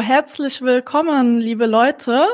Herzlich willkommen, liebe Leute.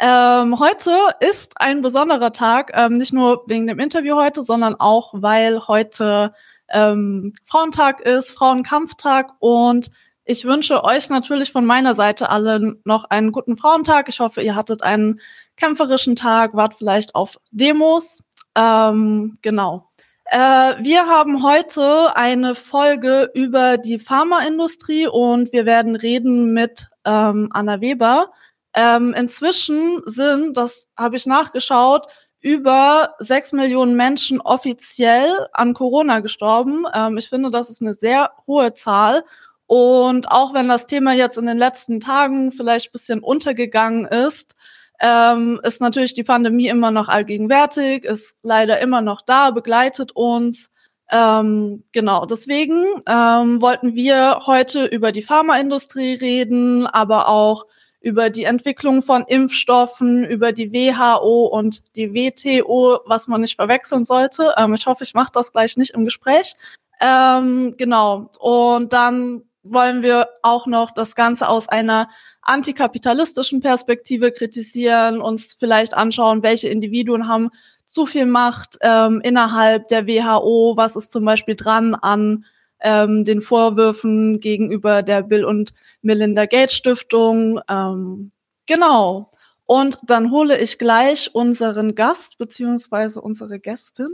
Ähm, heute ist ein besonderer Tag, ähm, nicht nur wegen dem Interview heute, sondern auch, weil heute ähm, Frauentag ist, Frauenkampftag und ich wünsche euch natürlich von meiner Seite alle noch einen guten Frauentag. Ich hoffe, ihr hattet einen kämpferischen Tag, wart vielleicht auf Demos. Ähm, genau. Äh, wir haben heute eine Folge über die Pharmaindustrie und wir werden reden mit ähm, Anna Weber. Ähm, inzwischen sind, das habe ich nachgeschaut, über sechs Millionen Menschen offiziell an Corona gestorben. Ähm, ich finde, das ist eine sehr hohe Zahl. Und auch wenn das Thema jetzt in den letzten Tagen vielleicht bisschen untergegangen ist, ähm, ist natürlich die Pandemie immer noch allgegenwärtig, ist leider immer noch da, begleitet uns. Ähm, genau, deswegen ähm, wollten wir heute über die Pharmaindustrie reden, aber auch über die Entwicklung von Impfstoffen, über die WHO und die WTO, was man nicht verwechseln sollte. Ähm, ich hoffe, ich mache das gleich nicht im Gespräch. Ähm, genau, und dann wollen wir auch noch das Ganze aus einer antikapitalistischen Perspektive kritisieren, uns vielleicht anschauen, welche Individuen haben zu viel Macht ähm, innerhalb der WHO, was ist zum Beispiel dran an ähm, den Vorwürfen gegenüber der Bill und Melinda Gates Stiftung. Ähm, genau. Und dann hole ich gleich unseren Gast beziehungsweise unsere Gästin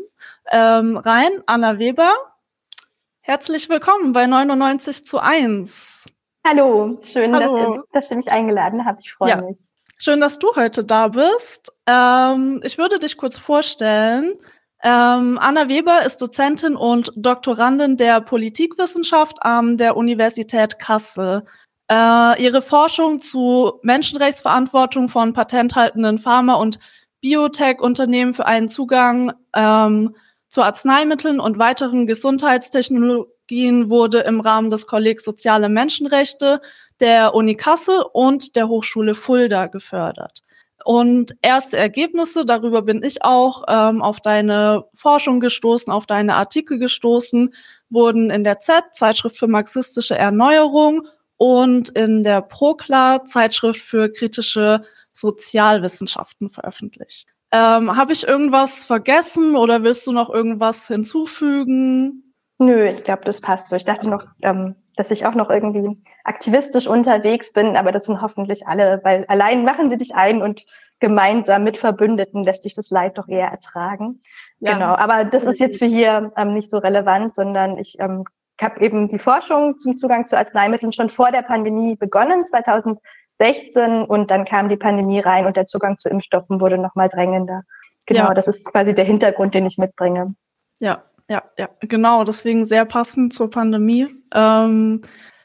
ähm, rein, Anna Weber. Herzlich willkommen bei 99 zu 1. Hallo, schön, Hallo. Dass, ihr, dass, ihr, mich eingeladen habt. Ich freue ja. mich. Schön, dass du heute da bist. Ähm, ich würde dich kurz vorstellen. Ähm, Anna Weber ist Dozentin und Doktorandin der Politikwissenschaft an der Universität Kassel. Äh, ihre Forschung zu Menschenrechtsverantwortung von patenthaltenden Pharma- und Biotech-Unternehmen für einen Zugang ähm, zu Arzneimitteln und weiteren Gesundheitstechnologien wurde im Rahmen des Kollegs Soziale Menschenrechte der Uni Kassel und der Hochschule Fulda gefördert. Und erste Ergebnisse, darüber bin ich auch ähm, auf deine Forschung gestoßen, auf deine Artikel gestoßen, wurden in der Z, Zeitschrift für marxistische Erneuerung, und in der Prokla, Zeitschrift für kritische Sozialwissenschaften veröffentlicht. Ähm, Habe ich irgendwas vergessen oder willst du noch irgendwas hinzufügen? Nö, ich glaube, das passt so. Ich dachte noch, ähm, dass ich auch noch irgendwie aktivistisch unterwegs bin, aber das sind hoffentlich alle, weil allein machen sie dich ein und gemeinsam mit Verbündeten lässt sich das Leid doch eher ertragen. Ja. Genau, aber das ist jetzt für hier ähm, nicht so relevant, sondern ich ähm, habe eben die Forschung zum Zugang zu Arzneimitteln schon vor der Pandemie begonnen, 2016, und dann kam die Pandemie rein und der Zugang zu Impfstoffen wurde nochmal drängender. Genau, ja. das ist quasi der Hintergrund, den ich mitbringe. Ja, ja, ja, genau. Deswegen sehr passend zur Pandemie. Ähm,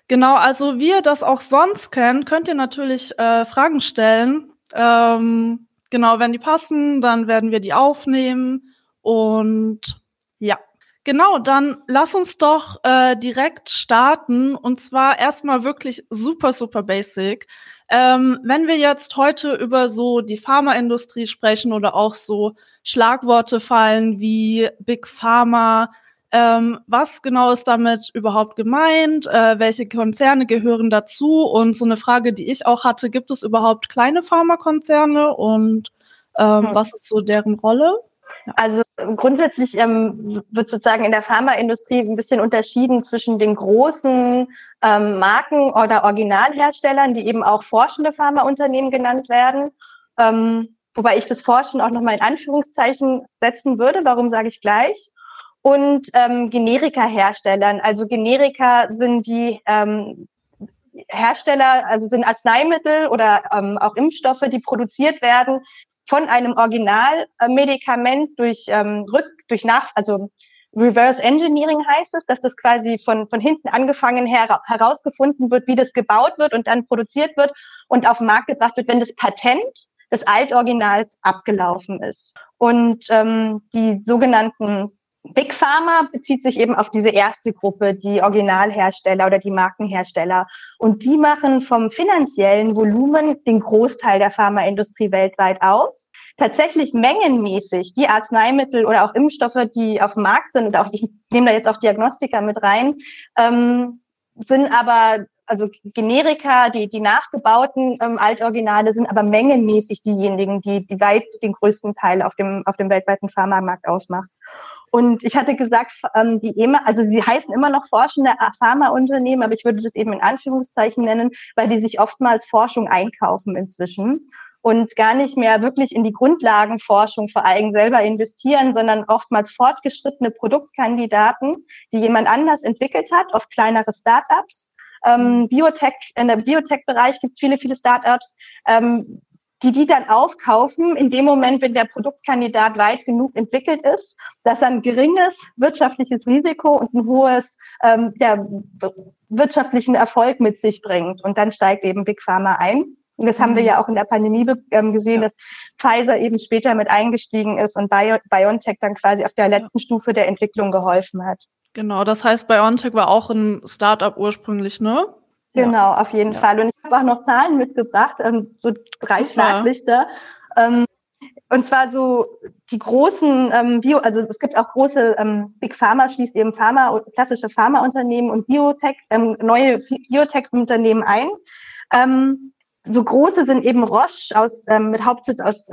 genau, also wie ihr das auch sonst kennt, könnt ihr natürlich äh, Fragen stellen. Ähm, genau, wenn die passen, dann werden wir die aufnehmen. Und ja, genau, dann lass uns doch äh, direkt starten. Und zwar erstmal wirklich super, super basic. Ähm, wenn wir jetzt heute über so die Pharmaindustrie sprechen oder auch so Schlagworte fallen wie Big Pharma, ähm, was genau ist damit überhaupt gemeint? Äh, welche Konzerne gehören dazu? Und so eine Frage, die ich auch hatte, gibt es überhaupt kleine Pharmakonzerne und ähm, hm. was ist so deren Rolle? Also grundsätzlich ähm, wird sozusagen in der Pharmaindustrie ein bisschen unterschieden zwischen den großen ähm, Marken oder Originalherstellern, die eben auch forschende Pharmaunternehmen genannt werden. Ähm, wobei ich das Forschen auch nochmal in Anführungszeichen setzen würde. Warum sage ich gleich? Und ähm, Generika-Herstellern. Also Generika sind die ähm, Hersteller, also sind Arzneimittel oder ähm, auch Impfstoffe, die produziert werden von einem Originalmedikament durch ähm, Rück, durch nach, also Reverse Engineering heißt es, dass das quasi von, von hinten angefangen her, herausgefunden wird, wie das gebaut wird und dann produziert wird und auf den Markt gebracht wird, wenn das Patent des Altoriginals abgelaufen ist. Und ähm, die sogenannten Big Pharma bezieht sich eben auf diese erste Gruppe, die Originalhersteller oder die Markenhersteller. Und die machen vom finanziellen Volumen den Großteil der Pharmaindustrie weltweit aus. Tatsächlich mengenmäßig die Arzneimittel oder auch Impfstoffe, die auf dem Markt sind, oder auch ich nehme da jetzt auch Diagnostika mit rein, ähm, sind aber also Generika, die, die nachgebauten ähm, Altoriginale sind aber mengenmäßig diejenigen, die, die weit den größten Teil auf dem, auf dem weltweiten Pharmamarkt ausmacht. Und ich hatte gesagt, ähm, die EMA, also sie heißen immer noch forschende Pharmaunternehmen, aber ich würde das eben in Anführungszeichen nennen, weil die sich oftmals Forschung einkaufen inzwischen und gar nicht mehr wirklich in die Grundlagenforschung vor allem selber investieren, sondern oftmals fortgeschrittene Produktkandidaten, die jemand anders entwickelt hat, oft kleinere Startups. Ähm. Biotech, in der Biotech-Bereich gibt es viele, viele Startups, ähm, die die dann aufkaufen in dem Moment, wenn der Produktkandidat weit genug entwickelt ist, dass er ein geringes wirtschaftliches Risiko und ein hohes ähm, der wirtschaftlichen Erfolg mit sich bringt. Und dann steigt eben Big Pharma ein. Und das haben wir mhm. ja auch in der Pandemie ähm, gesehen, dass Pfizer eben später mit eingestiegen ist und Bio BioNTech dann quasi auf der letzten. Stufe der Entwicklung geholfen hat. Genau, das heißt, BioNTech war auch ein Startup ursprünglich, ne? Genau, ja. auf jeden Fall. Und ich habe auch noch Zahlen mitgebracht, ähm, so drei Schlaglichter. Ähm, und zwar so die großen ähm, Bio, also es gibt auch große Big Pharma schließt eben Pharma, klassische Pharmaunternehmen und Biotech, ähm, neue Biotech-Unternehmen ein. So große sind eben Roche aus, mit Hauptsitz aus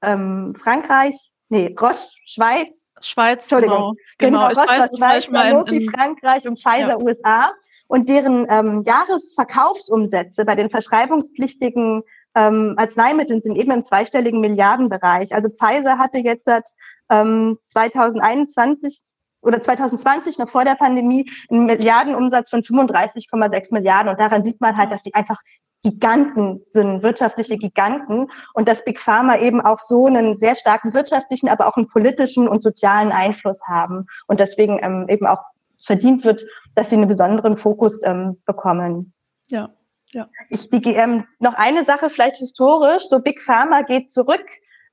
Frankreich, nee, Roche, Schweiz. Schweiz, Entschuldigung. Genau, genau Roche weiß, Schweiz, Sanofi, in, Frankreich und Pfizer, ja. USA. Und deren ähm, Jahresverkaufsumsätze bei den verschreibungspflichtigen ähm, Arzneimitteln sind eben im zweistelligen Milliardenbereich. Also Pfizer hatte jetzt seit ähm, 2021 oder 2020 noch vor der Pandemie einen Milliardenumsatz von 35,6 Milliarden. Und daran sieht man halt, dass sie einfach Giganten sind, wirtschaftliche Giganten und dass Big Pharma eben auch so einen sehr starken wirtschaftlichen, aber auch einen politischen und sozialen Einfluss haben und deswegen ähm, eben auch verdient wird, dass sie einen besonderen Fokus ähm, bekommen. Ja, ja. Ich die, ähm, noch eine Sache vielleicht historisch: So Big Pharma geht zurück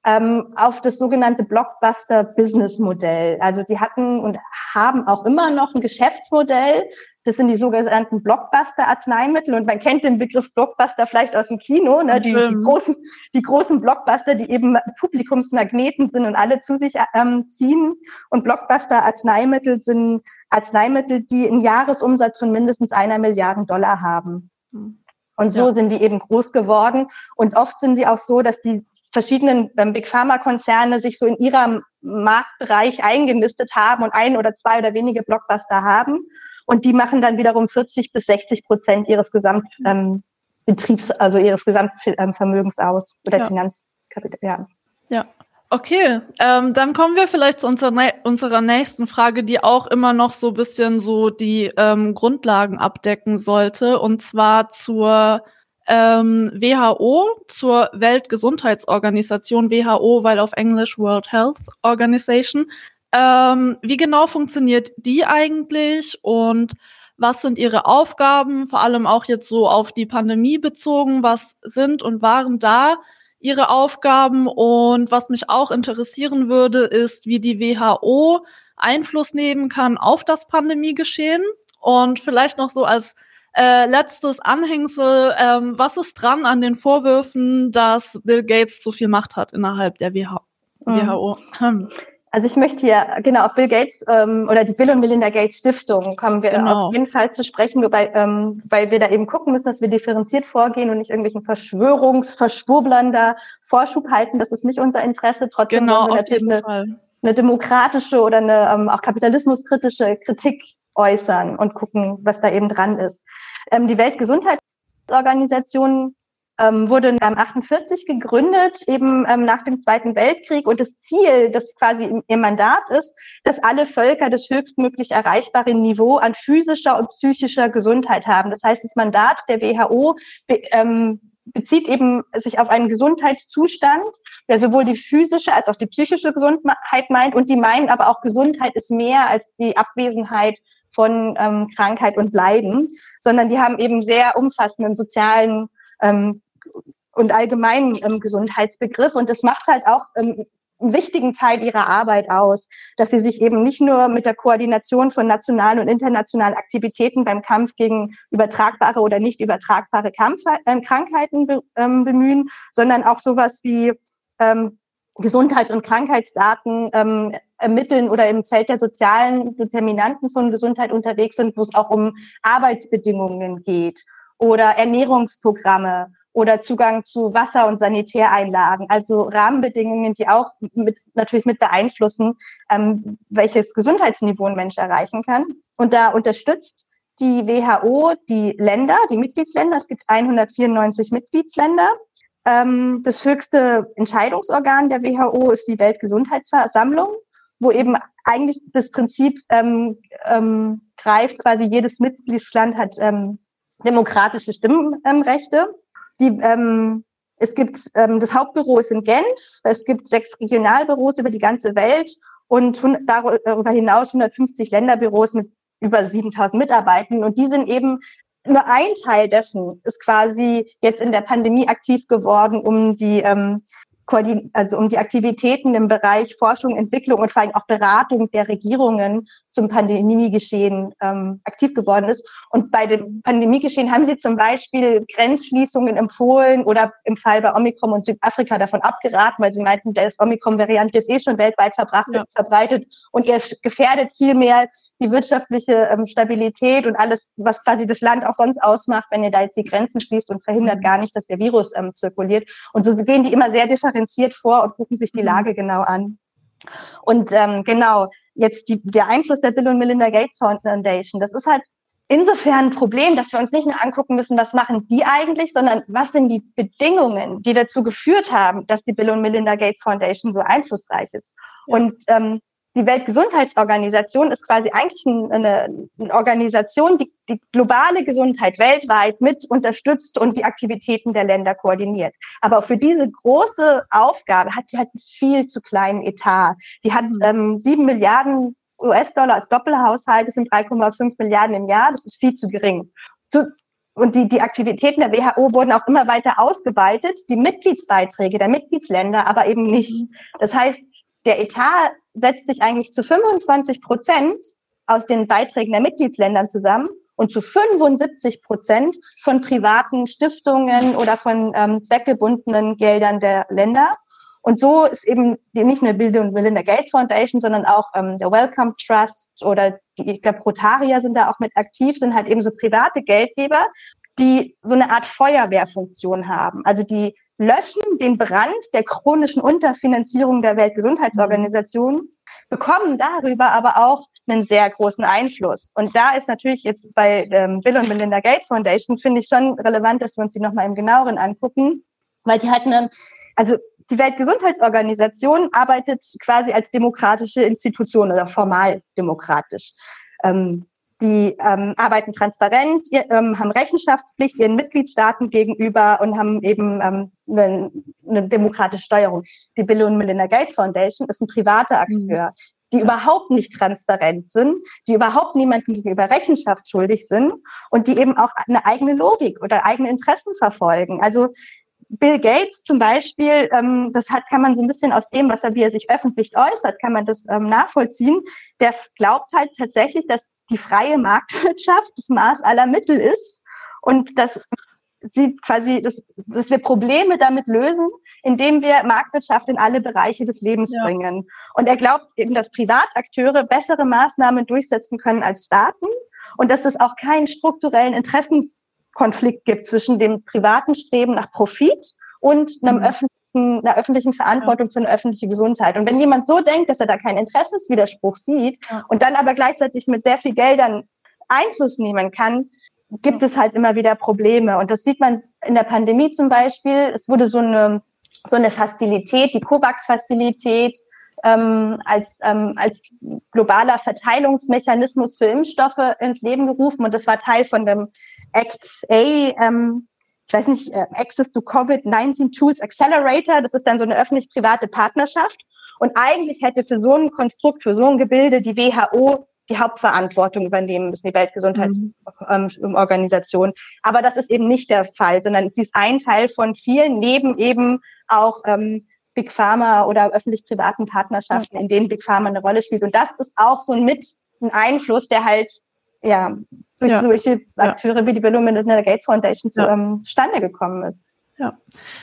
ähm, auf das sogenannte Blockbuster-Business-Modell. Also die hatten und haben auch immer noch ein Geschäftsmodell. Das sind die sogenannten Blockbuster-Arzneimittel. Und man kennt den Begriff Blockbuster vielleicht aus dem Kino, ne? die, die, großen, die großen Blockbuster, die eben Publikumsmagneten sind und alle zu sich ähm, ziehen. Und Blockbuster-Arzneimittel sind Arzneimittel, die einen Jahresumsatz von mindestens einer Milliarde Dollar haben. Hm. Und so ja. sind die eben groß geworden. Und oft sind die auch so, dass die verschiedenen ähm, Big Pharma Konzerne sich so in ihrem Marktbereich eingenistet haben und ein oder zwei oder wenige Blockbuster haben. Und die machen dann wiederum 40 bis 60 Prozent ihres Gesamtbetriebs, ähm, also ihres Gesamtvermögens aus oder ja. Finanzkapital. Ja. ja. Okay, ähm, dann kommen wir vielleicht zu unserer, unserer nächsten Frage, die auch immer noch so bisschen so die ähm, Grundlagen abdecken sollte, und zwar zur ähm, WHO zur Weltgesundheitsorganisation, WHO, weil auf Englisch World Health Organization. Ähm, wie genau funktioniert die eigentlich und was sind ihre Aufgaben, vor allem auch jetzt so auf die Pandemie bezogen, was sind und waren da ihre Aufgaben? Und was mich auch interessieren würde, ist, wie die WHO Einfluss nehmen kann auf das Pandemiegeschehen. Und vielleicht noch so als äh, letztes Anhängsel, ähm, was ist dran an den Vorwürfen, dass Bill Gates zu viel Macht hat innerhalb der WHO? WHO? Hm. Also ich möchte hier genau auf Bill Gates ähm, oder die Bill und Melinda Gates Stiftung kommen wir genau. auf jeden Fall zu sprechen, wobei, ähm, weil wir da eben gucken müssen, dass wir differenziert vorgehen und nicht irgendwelchen Verschwörungs-, Verschwurblern da Vorschub halten. Das ist nicht unser Interesse. Trotzdem genau, wir auf jeden eine, Fall. Eine demokratische oder eine ähm, auch kapitalismuskritische Kritik äußern und gucken, was da eben dran ist. Ähm, die Weltgesundheitsorganisation ähm, wurde 1948 gegründet, eben ähm, nach dem Zweiten Weltkrieg. Und das Ziel, das quasi ihr Mandat ist, dass alle Völker das höchstmöglich erreichbare Niveau an physischer und psychischer Gesundheit haben. Das heißt, das Mandat der WHO ähm, bezieht eben sich auf einen Gesundheitszustand, der sowohl die physische als auch die psychische Gesundheit meint. Und die meinen aber auch, Gesundheit ist mehr als die Abwesenheit von ähm, Krankheit und Leiden, sondern die haben eben sehr umfassenden sozialen ähm, und allgemeinen ähm, Gesundheitsbegriff. Und das macht halt auch ähm, wichtigen Teil ihrer Arbeit aus, dass sie sich eben nicht nur mit der Koordination von nationalen und internationalen Aktivitäten beim Kampf gegen übertragbare oder nicht übertragbare Kampf, äh, Krankheiten be, ähm, bemühen, sondern auch sowas wie ähm, Gesundheits- und Krankheitsdaten ähm, ermitteln oder im Feld der sozialen Determinanten von Gesundheit unterwegs sind, wo es auch um Arbeitsbedingungen geht oder Ernährungsprogramme oder Zugang zu Wasser- und Sanitäreinlagen, also Rahmenbedingungen, die auch mit, natürlich mit beeinflussen, ähm, welches Gesundheitsniveau ein Mensch erreichen kann. Und da unterstützt die WHO die Länder, die Mitgliedsländer. Es gibt 194 Mitgliedsländer. Ähm, das höchste Entscheidungsorgan der WHO ist die Weltgesundheitsversammlung, wo eben eigentlich das Prinzip ähm, ähm, greift, quasi jedes Mitgliedsland hat ähm, demokratische Stimmrechte. Die, ähm, es gibt ähm, das Hauptbüro ist in Genf. Es gibt sechs Regionalbüros über die ganze Welt und darüber hinaus 150 Länderbüros mit über 7000 Mitarbeitern. Und die sind eben nur ein Teil dessen ist quasi jetzt in der Pandemie aktiv geworden, um die ähm, also um die Aktivitäten im Bereich Forschung, Entwicklung und vor allem auch Beratung der Regierungen zum Pandemiegeschehen ähm, aktiv geworden ist. Und bei dem Pandemiegeschehen haben sie zum Beispiel Grenzschließungen empfohlen oder im Fall bei Omikron und Südafrika davon abgeraten, weil sie meinten, der Omikron-Variant ist eh schon weltweit ja. verbreitet und er gefährdet viel mehr die wirtschaftliche ähm, Stabilität und alles, was quasi das Land auch sonst ausmacht, wenn ihr da jetzt die Grenzen schließt und verhindert mhm. gar nicht, dass der Virus ähm, zirkuliert. Und so gehen die immer sehr differenziert vor und gucken sich die mhm. Lage genau an. Und ähm, genau, jetzt die, der Einfluss der Bill und Melinda Gates Foundation, das ist halt insofern ein Problem, dass wir uns nicht nur angucken müssen, was machen die eigentlich, sondern was sind die Bedingungen, die dazu geführt haben, dass die Bill und Melinda Gates Foundation so einflussreich ist. Und ähm, die Weltgesundheitsorganisation ist quasi eigentlich eine, eine Organisation, die die globale Gesundheit weltweit mit unterstützt und die Aktivitäten der Länder koordiniert. Aber für diese große Aufgabe hat sie halt einen viel zu kleinen Etat. Die hat mhm. ähm, sieben Milliarden US-Dollar als Doppelhaushalt, das sind 3,5 Milliarden im Jahr, das ist viel zu gering. Zu, und die, die Aktivitäten der WHO wurden auch immer weiter ausgeweitet, die Mitgliedsbeiträge der Mitgliedsländer aber eben nicht. Mhm. Das heißt, der Etat setzt sich eigentlich zu 25 Prozent aus den Beiträgen der Mitgliedsländern zusammen und zu 75 Prozent von privaten Stiftungen oder von ähm, zweckgebundenen Geldern der Länder. Und so ist eben nicht nur Bill und Melinda Gates Foundation, sondern auch ähm, der Welcome Trust oder die, ich glaube, Rotaria sind da auch mit aktiv, sind halt eben so private Geldgeber, die so eine Art Feuerwehrfunktion haben. Also die löschen den Brand der chronischen Unterfinanzierung der Weltgesundheitsorganisation, bekommen darüber aber auch einen sehr großen Einfluss. Und da ist natürlich jetzt bei ähm, Bill und Melinda Gates Foundation, finde ich schon relevant, dass wir uns die nochmal im genaueren angucken, weil die hatten dann, also die Weltgesundheitsorganisation arbeitet quasi als demokratische Institution oder formal demokratisch. Ähm, die ähm, arbeiten transparent, ähm, haben Rechenschaftspflicht ihren Mitgliedstaaten gegenüber und haben eben ähm, eine, eine demokratische Steuerung. Die Bill und Melinda Gates Foundation ist ein privater mhm. Akteur, mhm. die überhaupt nicht transparent sind, die überhaupt niemandem gegenüber rechenschaftsschuldig sind und die eben auch eine eigene Logik oder eigene Interessen verfolgen. Also Bill Gates zum Beispiel, ähm, das hat, kann man so ein bisschen aus dem, was er, wie er sich öffentlich äußert, kann man das ähm, nachvollziehen. Der glaubt halt tatsächlich, dass die freie Marktwirtschaft das Maß aller Mittel ist und dass sie quasi, dass, dass wir Probleme damit lösen, indem wir Marktwirtschaft in alle Bereiche des Lebens ja. bringen. Und er glaubt eben, dass Privatakteure bessere Maßnahmen durchsetzen können als Staaten und dass es auch keinen strukturellen Interessenskonflikt gibt zwischen dem privaten Streben nach Profit und einem mhm. Einer öffentlichen Verantwortung für eine öffentliche Gesundheit. Und wenn jemand so denkt, dass er da keinen Interessenswiderspruch sieht und dann aber gleichzeitig mit sehr viel Geldern Einfluss nehmen kann, gibt es halt immer wieder Probleme. Und das sieht man in der Pandemie zum Beispiel. Es wurde so eine, so eine Fazilität, die COVAX-Fazilität, ähm, als, ähm, als globaler Verteilungsmechanismus für Impfstoffe ins Leben gerufen. Und das war Teil von dem Act A, ähm, ich weiß nicht, äh, Access to COVID-19 Tools Accelerator. Das ist dann so eine öffentlich-private Partnerschaft. Und eigentlich hätte für so ein Konstrukt, für so ein Gebilde die WHO die Hauptverantwortung übernehmen müssen, die Weltgesundheitsorganisation. Mhm. Aber das ist eben nicht der Fall, sondern sie ist ein Teil von vielen, neben eben auch ähm, Big Pharma oder öffentlich-privaten Partnerschaften, in denen Big Pharma eine Rolle spielt. Und das ist auch so ein mit ein Einfluss, der halt ja, durch ja. solche Akteure wie die Bill und Melinda Gates Foundation ähm, zustande gekommen ist. Ja,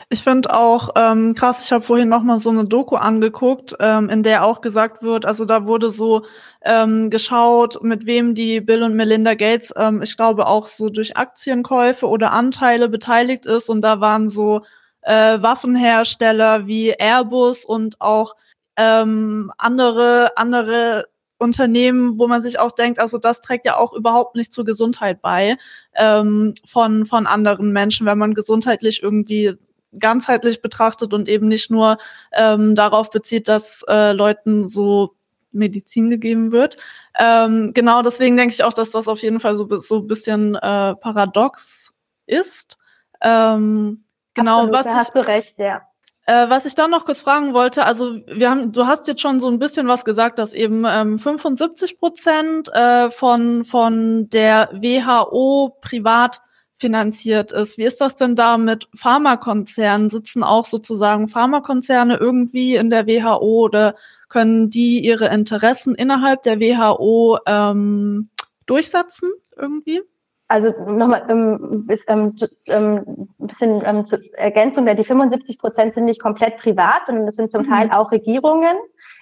ich finde auch ähm, krass, ich habe vorhin noch mal so eine Doku angeguckt, ähm, in der auch gesagt wird, also da wurde so ähm, geschaut, mit wem die Bill und Melinda Gates, ähm, ich glaube auch so durch Aktienkäufe oder Anteile beteiligt ist und da waren so äh, Waffenhersteller wie Airbus und auch ähm, andere andere Unternehmen, wo man sich auch denkt, also das trägt ja auch überhaupt nicht zur Gesundheit bei ähm, von, von anderen Menschen, wenn man gesundheitlich irgendwie ganzheitlich betrachtet und eben nicht nur ähm, darauf bezieht, dass äh, Leuten so Medizin gegeben wird. Ähm, genau deswegen denke ich auch, dass das auf jeden Fall so, so ein bisschen äh, paradox ist. Ähm, genau, Absolut, was da hast du recht, ja. Äh, was ich dann noch kurz fragen wollte, also wir haben, du hast jetzt schon so ein bisschen was gesagt, dass eben ähm, 75 Prozent äh, von von der WHO privat finanziert ist. Wie ist das denn da mit Pharmakonzernen? Sitzen auch sozusagen Pharmakonzerne irgendwie in der WHO oder können die ihre Interessen innerhalb der WHO ähm, durchsetzen irgendwie? Also nochmal ähm, bis, ähm, ähm, ein bisschen ähm, zur Ergänzung, die 75 Prozent sind nicht komplett privat, sondern das sind zum mhm. Teil auch Regierungen,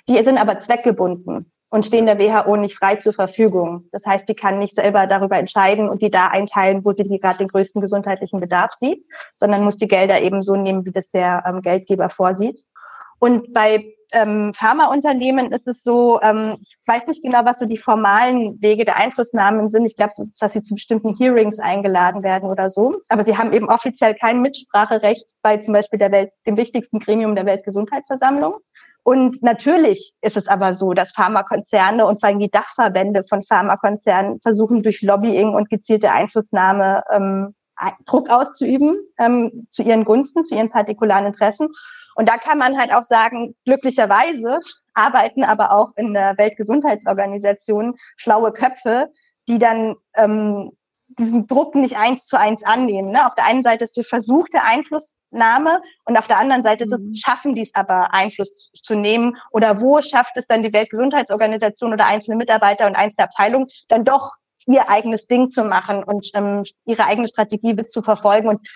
die sind aber zweckgebunden und stehen der WHO nicht frei zur Verfügung. Das heißt, die kann nicht selber darüber entscheiden und die da einteilen, wo sie gerade den größten gesundheitlichen Bedarf sieht, sondern muss die Gelder eben so nehmen, wie das der ähm, Geldgeber vorsieht. Und bei ähm, Pharmaunternehmen ist es so, ähm, ich weiß nicht genau, was so die formalen Wege der Einflussnahmen sind. Ich glaube, so, dass sie zu bestimmten Hearings eingeladen werden oder so. Aber sie haben eben offiziell kein Mitspracherecht bei zum Beispiel der Welt, dem wichtigsten Gremium der Weltgesundheitsversammlung. Und natürlich ist es aber so, dass Pharmakonzerne und vor allem die Dachverbände von Pharmakonzernen versuchen, durch Lobbying und gezielte Einflussnahme ähm, Druck auszuüben ähm, zu ihren Gunsten, zu ihren partikularen Interessen. Und da kann man halt auch sagen, glücklicherweise arbeiten aber auch in der Weltgesundheitsorganisation schlaue Köpfe, die dann ähm, diesen Druck nicht eins zu eins annehmen. Ne? Auf der einen Seite ist die versuchte Einflussnahme und auf der anderen Seite ist es, mhm. schaffen die es aber, Einfluss zu nehmen oder wo schafft es dann die Weltgesundheitsorganisation oder einzelne Mitarbeiter und einzelne Abteilungen dann doch ihr eigenes Ding zu machen und ähm, ihre eigene Strategie zu verfolgen. Und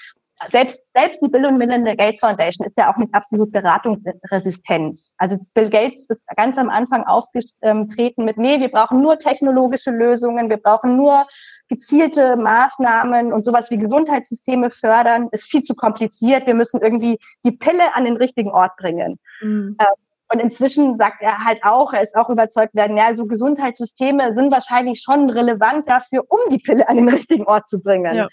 selbst, selbst die Bill und Melinda Gates Foundation ist ja auch nicht absolut beratungsresistent. Also Bill Gates ist ganz am Anfang aufgetreten mit, nee, wir brauchen nur technologische Lösungen, wir brauchen nur gezielte Maßnahmen und sowas wie Gesundheitssysteme fördern, ist viel zu kompliziert. Wir müssen irgendwie die Pille an den richtigen Ort bringen. Mhm. Ähm, und inzwischen sagt er halt auch, er ist auch überzeugt werden, ja, so Gesundheitssysteme sind wahrscheinlich schon relevant dafür, um die Pille an den richtigen Ort zu bringen. Ja.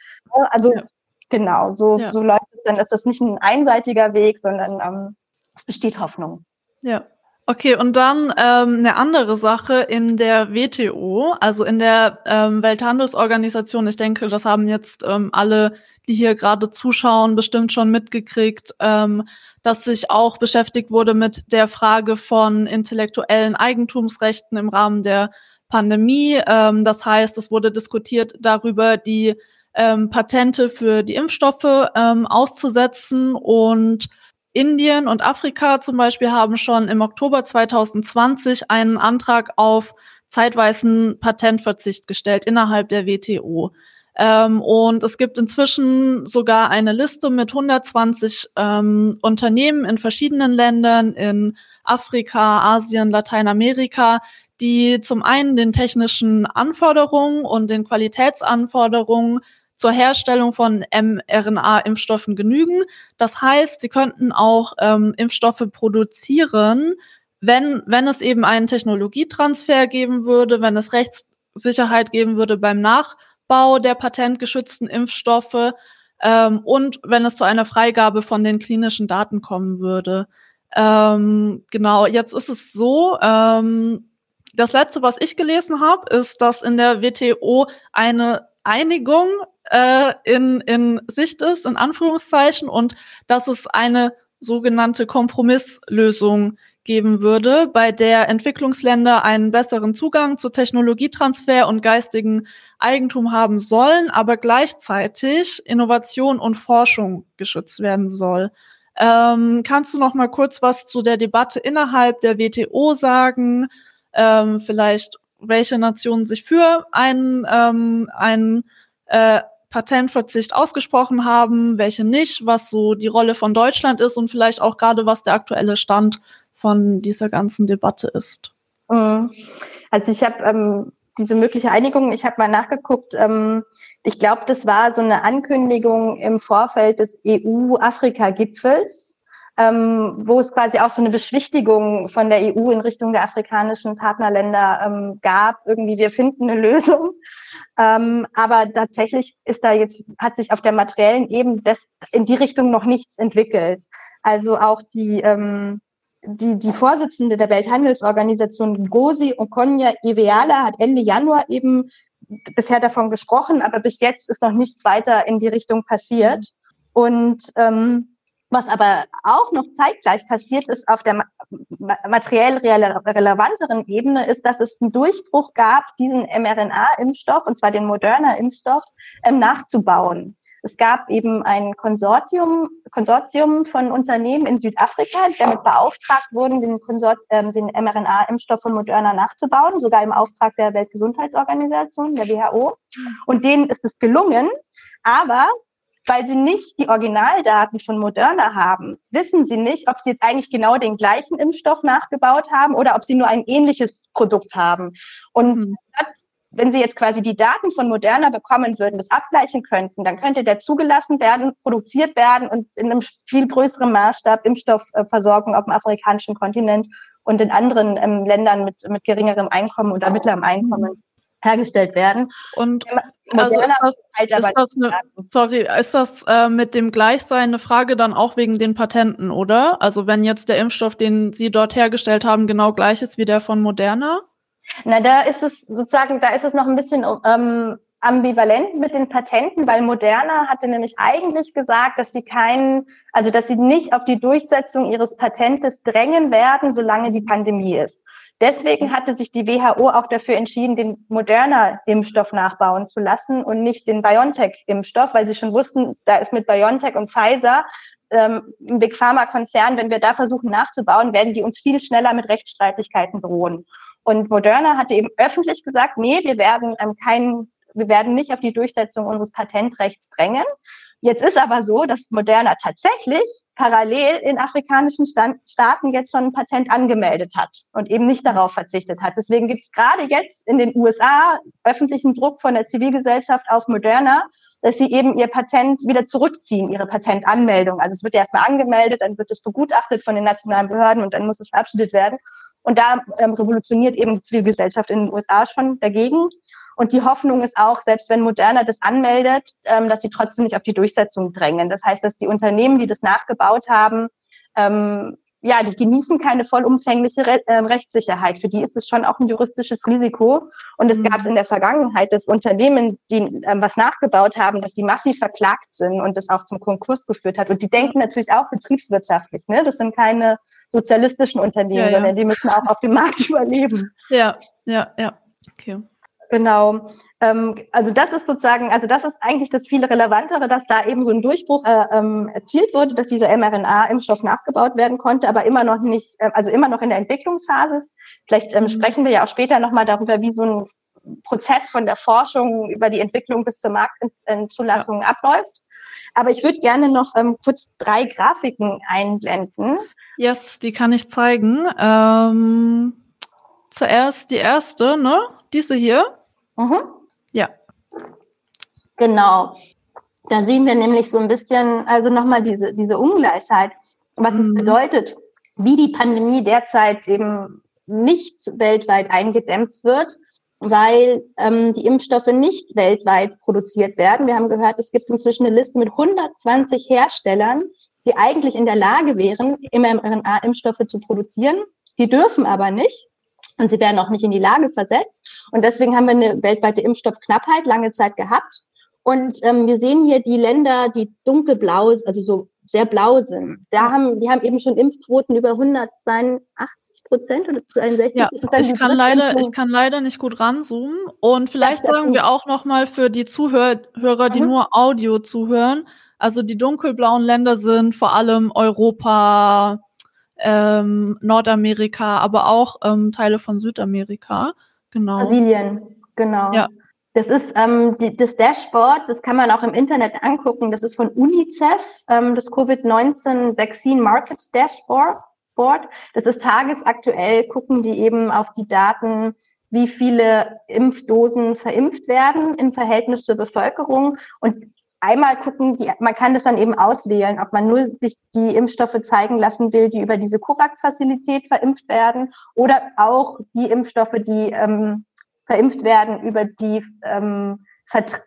Also ja. Genau, so, ja. so läuft es dann. Ist das nicht ein einseitiger Weg, sondern ähm, es besteht Hoffnung. Ja. Okay, und dann ähm, eine andere Sache in der WTO, also in der ähm, Welthandelsorganisation. Ich denke, das haben jetzt ähm, alle, die hier gerade zuschauen, bestimmt schon mitgekriegt, ähm, dass sich auch beschäftigt wurde mit der Frage von intellektuellen Eigentumsrechten im Rahmen der Pandemie. Ähm, das heißt, es wurde diskutiert darüber, die ähm, Patente für die Impfstoffe ähm, auszusetzen. Und Indien und Afrika zum Beispiel haben schon im Oktober 2020 einen Antrag auf zeitweisen Patentverzicht gestellt innerhalb der WTO. Ähm, und es gibt inzwischen sogar eine Liste mit 120 ähm, Unternehmen in verschiedenen Ländern in Afrika, Asien, Lateinamerika, die zum einen den technischen Anforderungen und den Qualitätsanforderungen zur Herstellung von mRNA-Impfstoffen genügen. Das heißt, sie könnten auch ähm, Impfstoffe produzieren, wenn, wenn es eben einen Technologietransfer geben würde, wenn es Rechtssicherheit geben würde beim Nachbau der patentgeschützten Impfstoffe ähm, und wenn es zu einer Freigabe von den klinischen Daten kommen würde. Ähm, genau, jetzt ist es so, ähm, das letzte, was ich gelesen habe, ist, dass in der WTO eine Einigung äh, in, in Sicht ist, in Anführungszeichen, und dass es eine sogenannte Kompromisslösung geben würde, bei der Entwicklungsländer einen besseren Zugang zu Technologietransfer und geistigen Eigentum haben sollen, aber gleichzeitig Innovation und Forschung geschützt werden soll. Ähm, kannst du noch mal kurz was zu der Debatte innerhalb der WTO sagen? Ähm, vielleicht welche Nationen sich für einen, ähm, einen äh, Patentverzicht ausgesprochen haben, welche nicht, was so die Rolle von Deutschland ist und vielleicht auch gerade was der aktuelle Stand von dieser ganzen Debatte ist. Mhm. Also ich habe ähm, diese mögliche Einigung, ich habe mal nachgeguckt, ähm, ich glaube, das war so eine Ankündigung im Vorfeld des EU-Afrika-Gipfels, ähm, wo es quasi auch so eine Beschwichtigung von der EU in Richtung der afrikanischen Partnerländer ähm, gab. Irgendwie, wir finden eine Lösung. Ähm, aber tatsächlich ist da jetzt, hat sich auf der materiellen Ebene das, in die Richtung noch nichts entwickelt. Also auch die, ähm, die, die Vorsitzende der Welthandelsorganisation Gosi Okonya Iweala hat Ende Januar eben bisher davon gesprochen, aber bis jetzt ist noch nichts weiter in die Richtung passiert. Und ähm, was aber auch noch zeitgleich passiert ist auf der materiell relevanteren Ebene, ist, dass es einen Durchbruch gab, diesen mRNA-Impfstoff, und zwar den Moderna-Impfstoff, ähm, nachzubauen. Es gab eben ein Konsortium, Konsortium von Unternehmen in Südafrika, die damit beauftragt wurden, den, Konsort, äh, den mRNA-Impfstoff von Moderna nachzubauen, sogar im Auftrag der Weltgesundheitsorganisation, der WHO. Und denen ist es gelungen, aber weil sie nicht die Originaldaten von Moderna haben, wissen sie nicht, ob sie jetzt eigentlich genau den gleichen Impfstoff nachgebaut haben oder ob sie nur ein ähnliches Produkt haben. Und mhm wenn Sie jetzt quasi die Daten von Moderna bekommen würden, das abgleichen könnten, dann könnte der zugelassen werden, produziert werden und in einem viel größeren Maßstab Impfstoffversorgung auf dem afrikanischen Kontinent und in anderen ähm, Ländern mit, mit geringerem Einkommen oder mittlerem Einkommen hergestellt werden. Und also ist das, halt ist das eine, sorry, ist das äh, mit dem Gleichsein eine Frage dann auch wegen den Patenten, oder? Also wenn jetzt der Impfstoff, den Sie dort hergestellt haben, genau gleich ist wie der von Moderna? Na, da ist es sozusagen, da ist es noch ein bisschen ähm, ambivalent mit den Patenten, weil Moderna hatte nämlich eigentlich gesagt, dass sie keinen, also dass sie nicht auf die Durchsetzung ihres Patentes drängen werden, solange die Pandemie ist. Deswegen hatte sich die WHO auch dafür entschieden, den Moderna-Impfstoff nachbauen zu lassen und nicht den BioNTech-Impfstoff, weil sie schon wussten, da ist mit BioNTech und Pfizer ähm, ein Big Pharma-Konzern, wenn wir da versuchen nachzubauen, werden die uns viel schneller mit Rechtsstreitigkeiten drohen. Und Moderna hatte eben öffentlich gesagt, nee, wir werden ähm, keinen, wir werden nicht auf die Durchsetzung unseres Patentrechts drängen. Jetzt ist aber so, dass Moderna tatsächlich parallel in afrikanischen Staaten jetzt schon ein Patent angemeldet hat und eben nicht darauf verzichtet hat. Deswegen gibt es gerade jetzt in den USA öffentlichen Druck von der Zivilgesellschaft auf Moderna, dass sie eben ihr Patent wieder zurückziehen, ihre Patentanmeldung. Also es wird ja erstmal angemeldet, dann wird es begutachtet von den nationalen Behörden und dann muss es verabschiedet werden. Und da ähm, revolutioniert eben die Zivilgesellschaft in den USA schon dagegen. Und die Hoffnung ist auch, selbst wenn Moderna das anmeldet, ähm, dass sie trotzdem nicht auf die Durchsetzung drängen. Das heißt, dass die Unternehmen, die das nachgebaut haben, ähm, ja, die genießen keine vollumfängliche Re äh, Rechtssicherheit. Für die ist es schon auch ein juristisches Risiko. Und es mhm. gab es in der Vergangenheit, dass Unternehmen, die ähm, was nachgebaut haben, dass die massiv verklagt sind und das auch zum Konkurs geführt hat. Und die denken natürlich auch betriebswirtschaftlich. Ne? Das sind keine sozialistischen Unternehmen, ja, ja. sondern die müssen auch auf dem Markt überleben. Ja, ja, ja. Okay. Genau. Ähm, also das ist sozusagen, also das ist eigentlich das viel relevantere, dass da eben so ein Durchbruch äh, ähm, erzielt wurde, dass dieser mRNA-Impfstoff nachgebaut werden konnte, aber immer noch nicht, äh, also immer noch in der Entwicklungsphase ist. Vielleicht ähm, mhm. sprechen wir ja auch später nochmal darüber, wie so ein Prozess von der Forschung über die Entwicklung bis zur Marktzulassung ja. abläuft. Aber ich würde gerne noch ähm, kurz drei Grafiken einblenden. Yes, die kann ich zeigen. Ähm, zuerst die erste, ne? Diese hier. Mhm. Ja. Genau. Da sehen wir nämlich so ein bisschen, also nochmal diese, diese Ungleichheit, was mhm. es bedeutet, wie die Pandemie derzeit eben nicht weltweit eingedämmt wird, weil ähm, die Impfstoffe nicht weltweit produziert werden. Wir haben gehört, es gibt inzwischen eine Liste mit 120 Herstellern, die eigentlich in der Lage wären, mRNA-Impfstoffe zu produzieren. Die dürfen aber nicht, und sie werden auch nicht in die Lage versetzt. Und deswegen haben wir eine weltweite Impfstoffknappheit lange Zeit gehabt. Und ähm, wir sehen hier die Länder, die dunkelblau, also so sehr blau sind. Da haben, die haben eben schon Impfquoten über 182 Prozent oder 62. Ja, ich kann leider, ich kann leider nicht gut ranzoomen. Und vielleicht sagen wir auch noch mal für die Zuhörer, die mhm. nur Audio zuhören. Also die dunkelblauen Länder sind vor allem Europa, ähm, Nordamerika, aber auch ähm, Teile von Südamerika. Genau. Brasilien, genau. Ja. Das ist ähm, die, das Dashboard, das kann man auch im Internet angucken. Das ist von UNICEF, ähm, das Covid-19 Vaccine Market Dashboard. Das ist tagesaktuell, gucken die eben auf die Daten, wie viele Impfdosen verimpft werden im Verhältnis zur Bevölkerung. Und einmal gucken, die, man kann das dann eben auswählen, ob man nur sich die Impfstoffe zeigen lassen will, die über diese COVAX-Fazilität verimpft werden oder auch die Impfstoffe, die ähm, verimpft werden über die, ähm,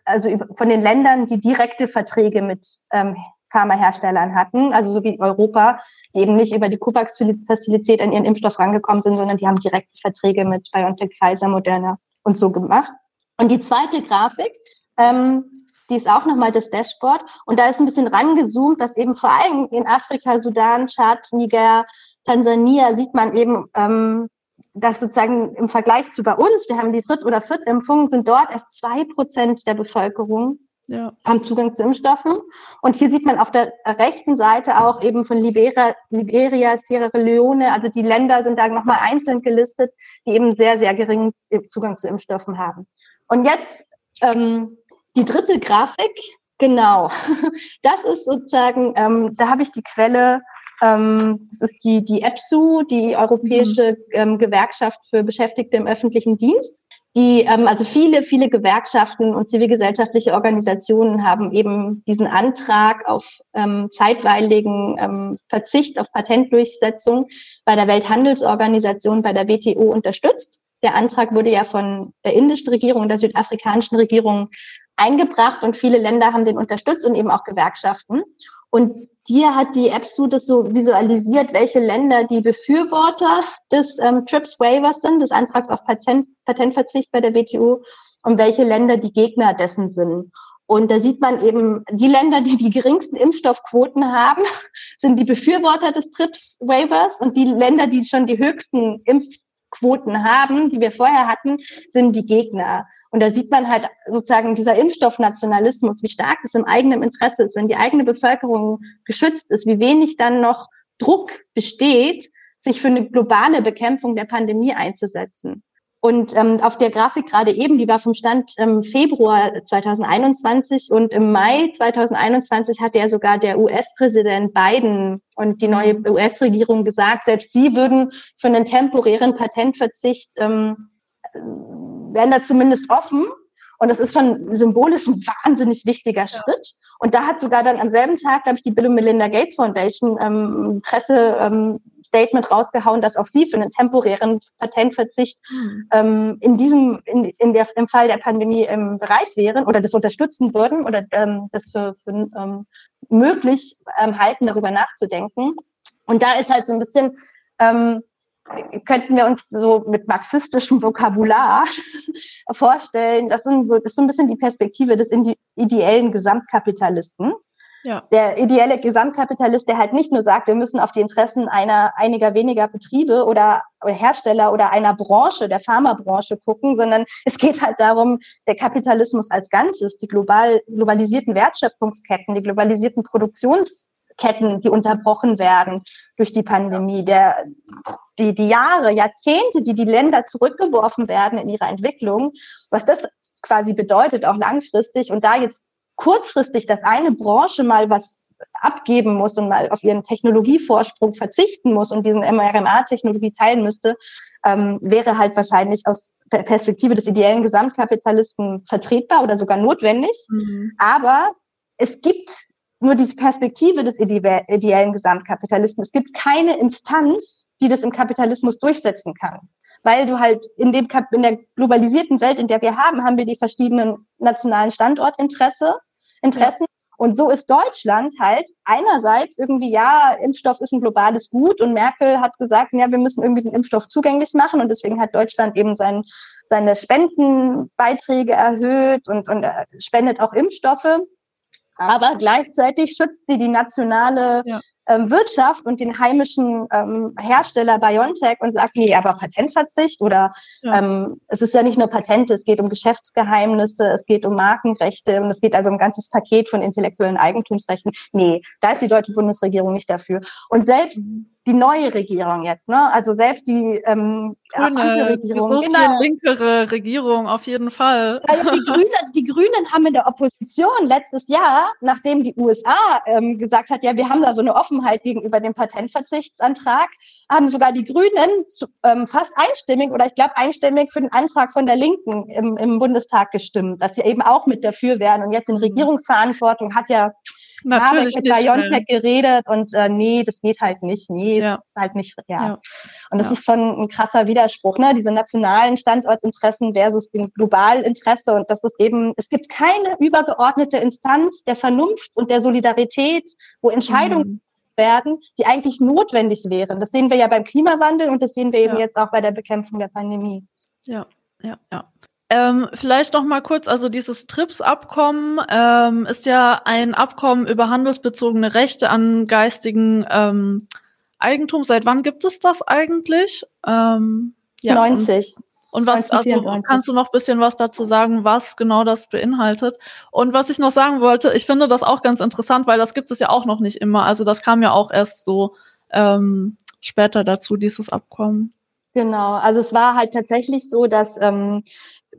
also über, von den Ländern, die direkte Verträge mit ähm, Pharmaherstellern hatten, also so wie Europa, die eben nicht über die COVAX-Fazilität an ihren Impfstoff rangekommen sind, sondern die haben direkte Verträge mit BioNTech, Pfizer, Moderna und so gemacht. Und die zweite Grafik, ähm, die ist auch nochmal das Dashboard. Und da ist ein bisschen rangezoomt, dass eben vor allem in Afrika, Sudan, Tschad, Niger, Tansania sieht man eben ähm, dass sozusagen im Vergleich zu bei uns, wir haben die Dritt- oder Viertimpfung, sind dort erst zwei Prozent der Bevölkerung ja. haben Zugang zu Impfstoffen. Und hier sieht man auf der rechten Seite auch eben von Liberia, Liberia Sierra Leone, also die Länder sind da nochmal einzeln gelistet, die eben sehr, sehr geringen Zugang zu Impfstoffen haben. Und jetzt ähm, die dritte Grafik, genau. Das ist sozusagen, ähm, da habe ich die Quelle ähm, das ist die, die EPSU, die Europäische ähm, Gewerkschaft für Beschäftigte im öffentlichen Dienst. Die, ähm, also viele, viele Gewerkschaften und zivilgesellschaftliche Organisationen haben eben diesen Antrag auf ähm, zeitweiligen ähm, Verzicht auf Patentdurchsetzung bei der Welthandelsorganisation, bei der WTO unterstützt. Der Antrag wurde ja von der indischen Regierung und der südafrikanischen Regierung eingebracht und viele Länder haben den unterstützt und eben auch Gewerkschaften. Und dir hat die EPSU das so visualisiert, welche Länder die Befürworter des ähm, TRIPS Waivers sind, des Antrags auf Patent, Patentverzicht bei der WTO und welche Länder die Gegner dessen sind. Und da sieht man eben, die Länder, die die geringsten Impfstoffquoten haben, sind die Befürworter des TRIPS Waivers und die Länder, die schon die höchsten Impfquoten haben, die wir vorher hatten, sind die Gegner. Und da sieht man halt sozusagen dieser Impfstoffnationalismus, wie stark es im eigenen Interesse ist, wenn die eigene Bevölkerung geschützt ist, wie wenig dann noch Druck besteht, sich für eine globale Bekämpfung der Pandemie einzusetzen. Und ähm, auf der Grafik gerade eben, die war vom Stand ähm, Februar 2021 und im Mai 2021 hat ja sogar der US-Präsident Biden und die neue US-Regierung gesagt, selbst sie würden für einen temporären Patentverzicht ähm, werden da zumindest offen. Und das ist schon symbolisch ein wahnsinnig wichtiger ja. Schritt. Und da hat sogar dann am selben Tag, glaube ich, die Bill und Melinda Gates Foundation ähm, Presse-Statement ähm, rausgehauen, dass auch sie für einen temporären Patentverzicht mhm. ähm, in diesem, in, in der, im Fall der Pandemie ähm, bereit wären oder das unterstützen würden oder ähm, das für, für ähm, möglich ähm, halten, darüber nachzudenken. Und da ist halt so ein bisschen ähm, könnten wir uns so mit marxistischem Vokabular vorstellen, das, sind so, das ist so ein bisschen die Perspektive des ideellen Gesamtkapitalisten. Ja. Der ideelle Gesamtkapitalist, der halt nicht nur sagt, wir müssen auf die Interessen einer, einiger weniger Betriebe oder Hersteller oder einer Branche, der Pharmabranche gucken, sondern es geht halt darum, der Kapitalismus als Ganzes, die global, globalisierten Wertschöpfungsketten, die globalisierten Produktions Ketten, die unterbrochen werden durch die Pandemie, der, die, die Jahre, Jahrzehnte, die die Länder zurückgeworfen werden in ihrer Entwicklung, was das quasi bedeutet, auch langfristig und da jetzt kurzfristig, dass eine Branche mal was abgeben muss und mal auf ihren Technologievorsprung verzichten muss und diesen mRNA-Technologie teilen müsste, ähm, wäre halt wahrscheinlich aus der Perspektive des ideellen Gesamtkapitalisten vertretbar oder sogar notwendig. Mhm. Aber es gibt nur diese Perspektive des ideellen Gesamtkapitalisten. Es gibt keine Instanz, die das im Kapitalismus durchsetzen kann. Weil du halt in dem in der globalisierten Welt, in der wir haben, haben wir die verschiedenen nationalen Standortinteresse, Interessen. Ja. Und so ist Deutschland halt einerseits irgendwie, ja, Impfstoff ist ein globales Gut und Merkel hat gesagt, ja, wir müssen irgendwie den Impfstoff zugänglich machen und deswegen hat Deutschland eben sein, seine Spendenbeiträge erhöht und, und äh, spendet auch Impfstoffe aber gleichzeitig schützt sie die nationale ja. ähm, Wirtschaft und den heimischen ähm, Hersteller BioNTech und sagt, nee, aber Patentverzicht oder ja. ähm, es ist ja nicht nur Patente, es geht um Geschäftsgeheimnisse, es geht um Markenrechte und es geht also um ein ganzes Paket von intellektuellen Eigentumsrechten. Nee, da ist die deutsche Bundesregierung nicht dafür. Und selbst mhm die neue Regierung jetzt, ne? Also selbst die ähm, Grüne, Regierung, so genau. linkere Regierung auf jeden Fall. Also die, Grünen, die Grünen haben in der Opposition letztes Jahr, nachdem die USA ähm, gesagt hat, ja, wir haben da so eine Offenheit gegenüber dem Patentverzichtsantrag, haben sogar die Grünen ähm, fast einstimmig oder ich glaube einstimmig für den Antrag von der Linken im, im Bundestag gestimmt, dass sie eben auch mit dafür wären. Und jetzt in mhm. Regierungsverantwortung hat ja Natürlich mit BioNTech geredet und äh, nee, das geht halt nicht. Nee, ja. ist halt nicht, ja. ja. Und das ja. ist schon ein krasser Widerspruch, ne? Diese nationalen Standortinteressen versus dem globalen Interesse. Und das ist eben, es gibt keine übergeordnete Instanz der Vernunft und der Solidarität, wo Entscheidungen mhm werden, die eigentlich notwendig wären. Das sehen wir ja beim Klimawandel und das sehen wir eben ja. jetzt auch bei der Bekämpfung der Pandemie. Ja, ja, ja. Ähm, vielleicht noch mal kurz, also dieses TRIPS-Abkommen ähm, ist ja ein Abkommen über handelsbezogene Rechte an geistigen ähm, Eigentum. Seit wann gibt es das eigentlich? Ähm, ja, 90. Und was, also kannst du noch ein bisschen was dazu sagen, was genau das beinhaltet? Und was ich noch sagen wollte, ich finde das auch ganz interessant, weil das gibt es ja auch noch nicht immer. Also das kam ja auch erst so ähm, später dazu, dieses Abkommen. Genau, also es war halt tatsächlich so, dass ähm,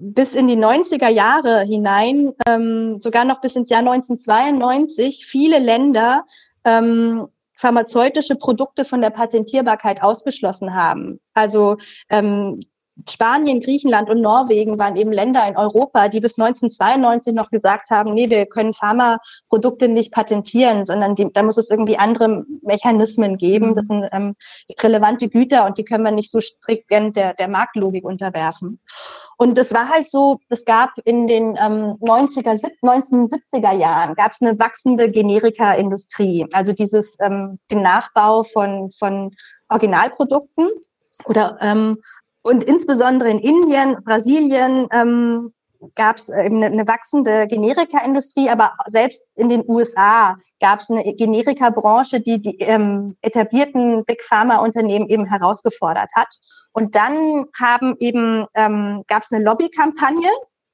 bis in die 90er Jahre hinein, ähm, sogar noch bis ins Jahr 1992, viele Länder ähm, pharmazeutische Produkte von der Patentierbarkeit ausgeschlossen haben. Also ähm, Spanien, Griechenland und Norwegen waren eben Länder in Europa, die bis 1992 noch gesagt haben, nee, wir können Pharmaprodukte nicht patentieren, sondern die, da muss es irgendwie andere Mechanismen geben. Das sind ähm, relevante Güter und die können wir nicht so strikt der, der Marktlogik unterwerfen. Und das war halt so, es gab in den ähm, 90er, 1970er Jahren gab es eine wachsende Generika-Industrie, also dieses ähm, den Nachbau von, von Originalprodukten oder ähm, und insbesondere in Indien, Brasilien ähm, gab es eine, eine wachsende Generika-Industrie, aber selbst in den USA gab es eine Generika-Branche, die die ähm, etablierten Big Pharma-Unternehmen eben herausgefordert hat. Und dann haben eben ähm, gab es eine Lobbykampagne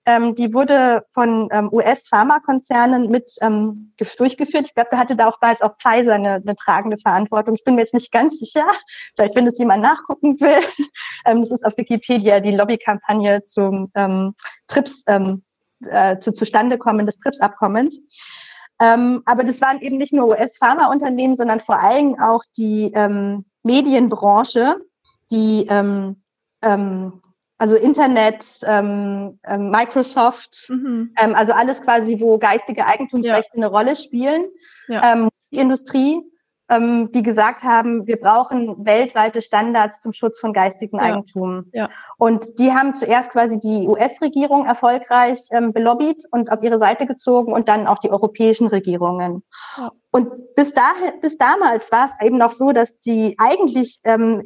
ähm, die wurde von ähm, US-Pharmakonzernen mit ähm, durchgeführt. Ich glaube, da hatte da auch bereits auch Pfizer eine, eine tragende Verantwortung. Ich bin mir jetzt nicht ganz sicher. Vielleicht, wenn es jemand nachgucken will. ähm, das ist auf Wikipedia die Lobbykampagne zum ähm, TRIPS, ähm, äh, zu Zustandekommen des TRIPS-Abkommens. Aber das waren eben nicht nur US-Pharmaunternehmen, sondern vor allem auch die Medienbranche, die also Internet, ähm, ähm, Microsoft, mhm. ähm, also alles quasi, wo geistige Eigentumsrechte ja. eine Rolle spielen. Ja. Ähm, Industrie, ähm, die gesagt haben, wir brauchen weltweite Standards zum Schutz von geistigem ja. Eigentum. Ja. Und die haben zuerst quasi die US-Regierung erfolgreich ähm, belobbyt und auf ihre Seite gezogen und dann auch die europäischen Regierungen. Ja. Und bis dahin, bis damals war es eben noch so, dass die eigentlich ähm,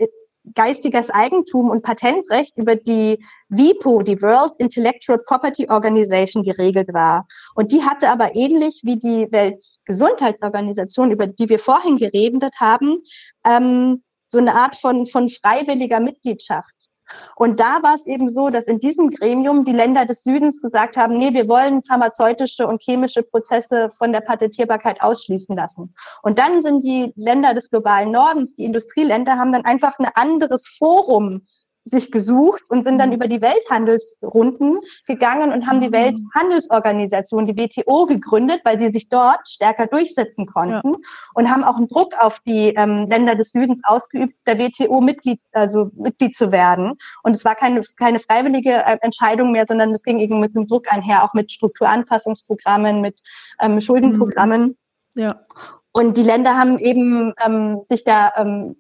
geistiges Eigentum und Patentrecht über die WIPO, die World Intellectual Property Organization, geregelt war. Und die hatte aber ähnlich wie die Weltgesundheitsorganisation, über die wir vorhin geredet haben, ähm, so eine Art von, von freiwilliger Mitgliedschaft. Und da war es eben so, dass in diesem Gremium die Länder des Südens gesagt haben, nee, wir wollen pharmazeutische und chemische Prozesse von der Patentierbarkeit ausschließen lassen. Und dann sind die Länder des globalen Nordens, die Industrieländer, haben dann einfach ein anderes Forum sich gesucht und sind dann mhm. über die Welthandelsrunden gegangen und haben die mhm. Welthandelsorganisation, die WTO, gegründet, weil sie sich dort stärker durchsetzen konnten ja. und haben auch einen Druck auf die ähm, Länder des Südens ausgeübt, der WTO Mitglied, also Mitglied zu werden. Und es war keine, keine freiwillige äh, Entscheidung mehr, sondern es ging eben mit einem Druck einher, auch mit Strukturanpassungsprogrammen, mit ähm, Schuldenprogrammen. Mhm. Ja. Und die Länder haben eben ähm, sich da ähm,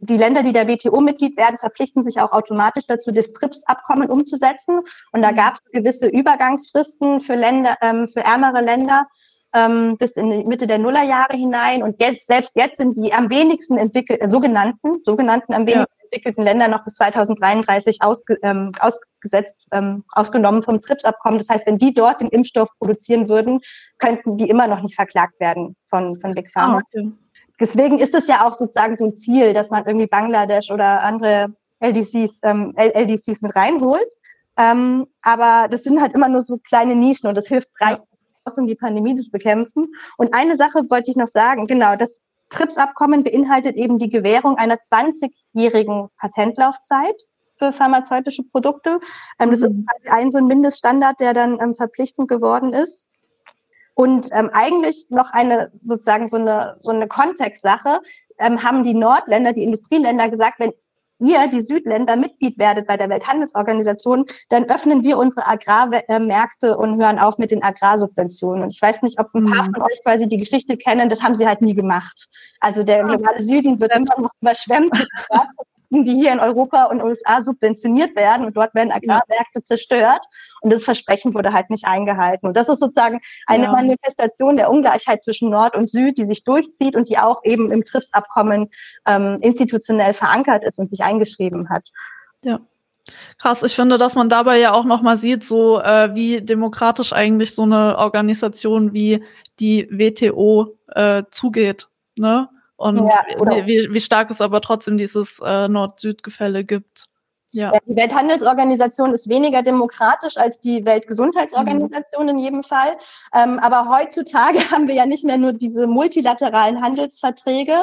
die Länder, die der WTO-Mitglied werden, verpflichten sich auch automatisch dazu, das TRIPS-Abkommen umzusetzen. Und da mhm. gab es gewisse Übergangsfristen für Länder, ähm, für ärmere Länder ähm, bis in die Mitte der Nullerjahre hinein. Und jetzt, selbst jetzt sind die am wenigsten entwickelten, äh, sogenannten, sogenannten am wenigsten ja. entwickelten Länder noch bis 2033 ausge, ähm, ausgesetzt, ähm, ausgenommen vom TRIPS-Abkommen. Das heißt, wenn die dort den Impfstoff produzieren würden, könnten die immer noch nicht verklagt werden von, von Big Pharma. Ah, okay. Deswegen ist es ja auch sozusagen so ein Ziel, dass man irgendwie Bangladesch oder andere LDCs, ähm, LDCs mit reinholt. Ähm, aber das sind halt immer nur so kleine Nischen und das hilft reicht aus, um die Pandemie zu bekämpfen. Und eine Sache wollte ich noch sagen, genau, das TRIPS-Abkommen beinhaltet eben die Gewährung einer 20-jährigen Patentlaufzeit für pharmazeutische Produkte. Ähm, das ist mhm. ein so ein Mindeststandard, der dann ähm, verpflichtend geworden ist. Und ähm, eigentlich noch eine sozusagen so eine so eine Kontextsache ähm, haben die Nordländer, die Industrieländer gesagt, wenn ihr, die Südländer, Mitglied werdet bei der Welthandelsorganisation, dann öffnen wir unsere Agrarmärkte und hören auf mit den Agrarsubventionen. Und ich weiß nicht, ob ein paar mhm. von euch quasi die Geschichte kennen, das haben sie halt nie gemacht. Also der globale Süden wird immer noch überschwemmt mit die hier in Europa und USA subventioniert werden und dort werden Agrarmärkte zerstört und das Versprechen wurde halt nicht eingehalten. Und das ist sozusagen eine ja. Manifestation der Ungleichheit zwischen Nord und Süd, die sich durchzieht und die auch eben im TRIPS-Abkommen ähm, institutionell verankert ist und sich eingeschrieben hat. Ja. Krass, ich finde, dass man dabei ja auch nochmal sieht, so äh, wie demokratisch eigentlich so eine Organisation wie die WTO äh, zugeht. Ne? Und ja, wie, wie, stark es aber trotzdem dieses äh, Nord-Süd-Gefälle gibt. Ja. ja. Die Welthandelsorganisation ist weniger demokratisch als die Weltgesundheitsorganisation mhm. in jedem Fall. Ähm, aber heutzutage haben wir ja nicht mehr nur diese multilateralen Handelsverträge,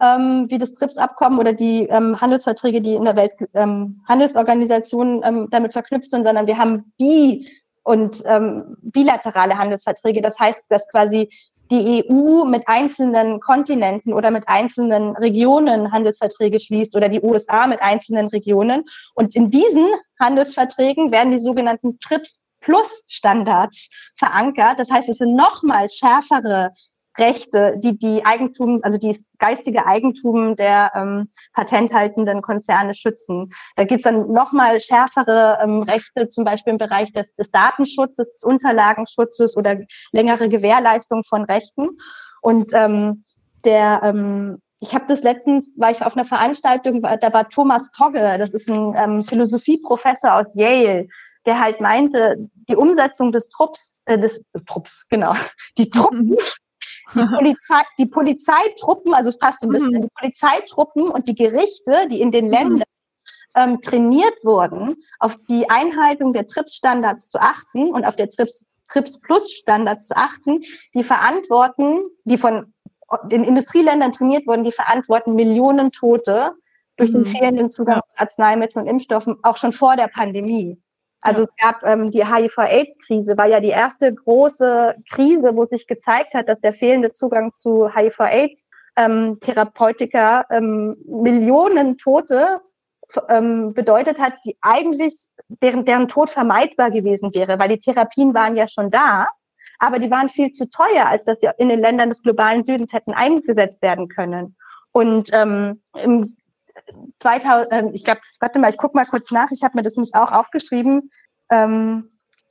ähm, wie das TRIPS-Abkommen oder die ähm, Handelsverträge, die in der Welthandelsorganisation ähm, ähm, damit verknüpft sind, sondern wir haben bi- und ähm, bilaterale Handelsverträge. Das heißt, dass quasi die EU mit einzelnen Kontinenten oder mit einzelnen Regionen Handelsverträge schließt oder die USA mit einzelnen Regionen. Und in diesen Handelsverträgen werden die sogenannten TRIPS Plus Standards verankert. Das heißt, es sind nochmal schärfere Rechte, die die Eigentum, also die geistige Eigentum der ähm, patenthaltenden Konzerne schützen. Da gibt es dann nochmal schärfere ähm, Rechte, zum Beispiel im Bereich des, des Datenschutzes, des Unterlagenschutzes oder längere Gewährleistung von Rechten. Und ähm, der ähm, ich habe das letztens, war ich auf einer Veranstaltung, da war Thomas Pogge, das ist ein ähm, Philosophieprofessor aus Yale, der halt meinte, die Umsetzung des Trupps, äh, des Trupps, genau, die Truppen die, Polizei, die Polizeitruppen, also passt so ein bisschen, mhm. die Polizeitruppen und die Gerichte, die in den mhm. Ländern ähm, trainiert wurden, auf die Einhaltung der TRIPS-Standards zu achten und auf der TRIPS, TRIPS Plus-Standards zu achten, die verantworten, die von den Industrieländern trainiert wurden, die verantworten Millionen Tote durch den mhm. fehlenden Zugang zu Arzneimitteln und Impfstoffen, auch schon vor der Pandemie. Also es gab ähm, die HIV-Aids-Krise, war ja die erste große Krise, wo sich gezeigt hat, dass der fehlende Zugang zu HIV-Aids ähm, Therapeutika ähm, Millionen Tote ähm, bedeutet hat, die eigentlich deren, deren Tod vermeidbar gewesen wäre, weil die Therapien waren ja schon da, aber die waren viel zu teuer, als dass sie in den Ländern des globalen Südens hätten eingesetzt werden können. Und ähm, im 2000, äh, ich glaube, warte mal, ich gucke mal kurz nach, ich habe mir das nämlich auch aufgeschrieben. Ähm,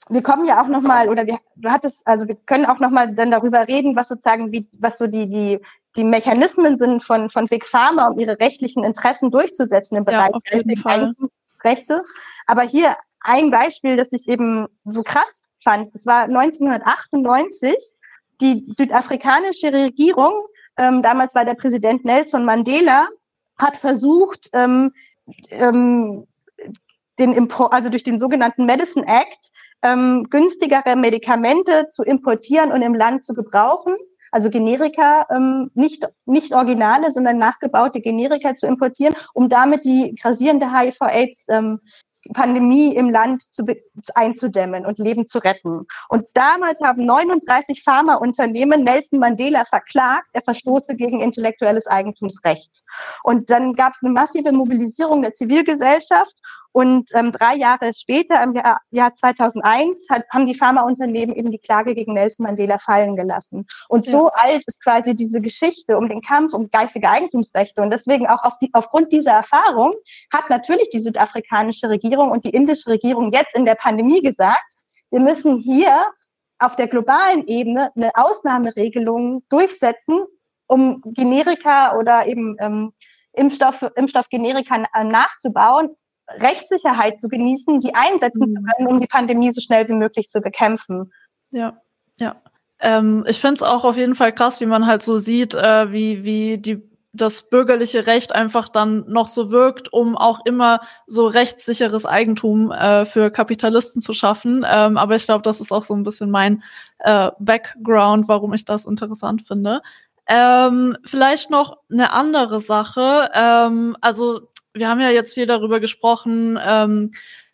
wir kommen ja auch nochmal, oder wir, du hattest, also wir können auch nochmal dann darüber reden, was sozusagen, wie, was so die, die, die Mechanismen sind von, von Big Pharma, um ihre rechtlichen Interessen durchzusetzen im Bereich ja, Eigentumsrechte. Aber hier ein Beispiel, das ich eben so krass fand, das war 1998, die südafrikanische Regierung, ähm, damals war der Präsident Nelson Mandela, hat versucht, ähm, ähm, den Import, also durch den sogenannten Medicine Act ähm, günstigere Medikamente zu importieren und im Land zu gebrauchen. Also Generika, ähm, nicht, nicht Originale, sondern nachgebaute Generika zu importieren, um damit die grasierende HIV-Aids ähm, Pandemie im Land zu, einzudämmen und Leben zu retten. Und damals haben 39 Pharmaunternehmen Nelson Mandela verklagt, er verstoße gegen intellektuelles Eigentumsrecht. Und dann gab es eine massive Mobilisierung der Zivilgesellschaft und ähm, drei Jahre später, im Jahr, Jahr 2001, hat, haben die Pharmaunternehmen eben die Klage gegen Nelson Mandela fallen gelassen. Und ja. so alt ist quasi diese Geschichte um den Kampf um geistige Eigentumsrechte. Und deswegen auch auf die, aufgrund dieser Erfahrung hat natürlich die südafrikanische Regierung und die indische Regierung jetzt in der Pandemie gesagt, wir müssen hier auf der globalen Ebene eine Ausnahmeregelung durchsetzen, um Generika oder eben ähm, Impfstoff, Impfstoffgenerika nachzubauen, Rechtssicherheit zu genießen, die einsetzen mhm. zu können, um die Pandemie so schnell wie möglich zu bekämpfen. Ja, ja. Ähm, ich finde es auch auf jeden Fall krass, wie man halt so sieht, äh, wie, wie die das bürgerliche Recht einfach dann noch so wirkt, um auch immer so rechtssicheres Eigentum äh, für Kapitalisten zu schaffen. Ähm, aber ich glaube, das ist auch so ein bisschen mein äh, Background, warum ich das interessant finde. Ähm, vielleicht noch eine andere Sache. Ähm, also wir haben ja jetzt viel darüber gesprochen, ähm,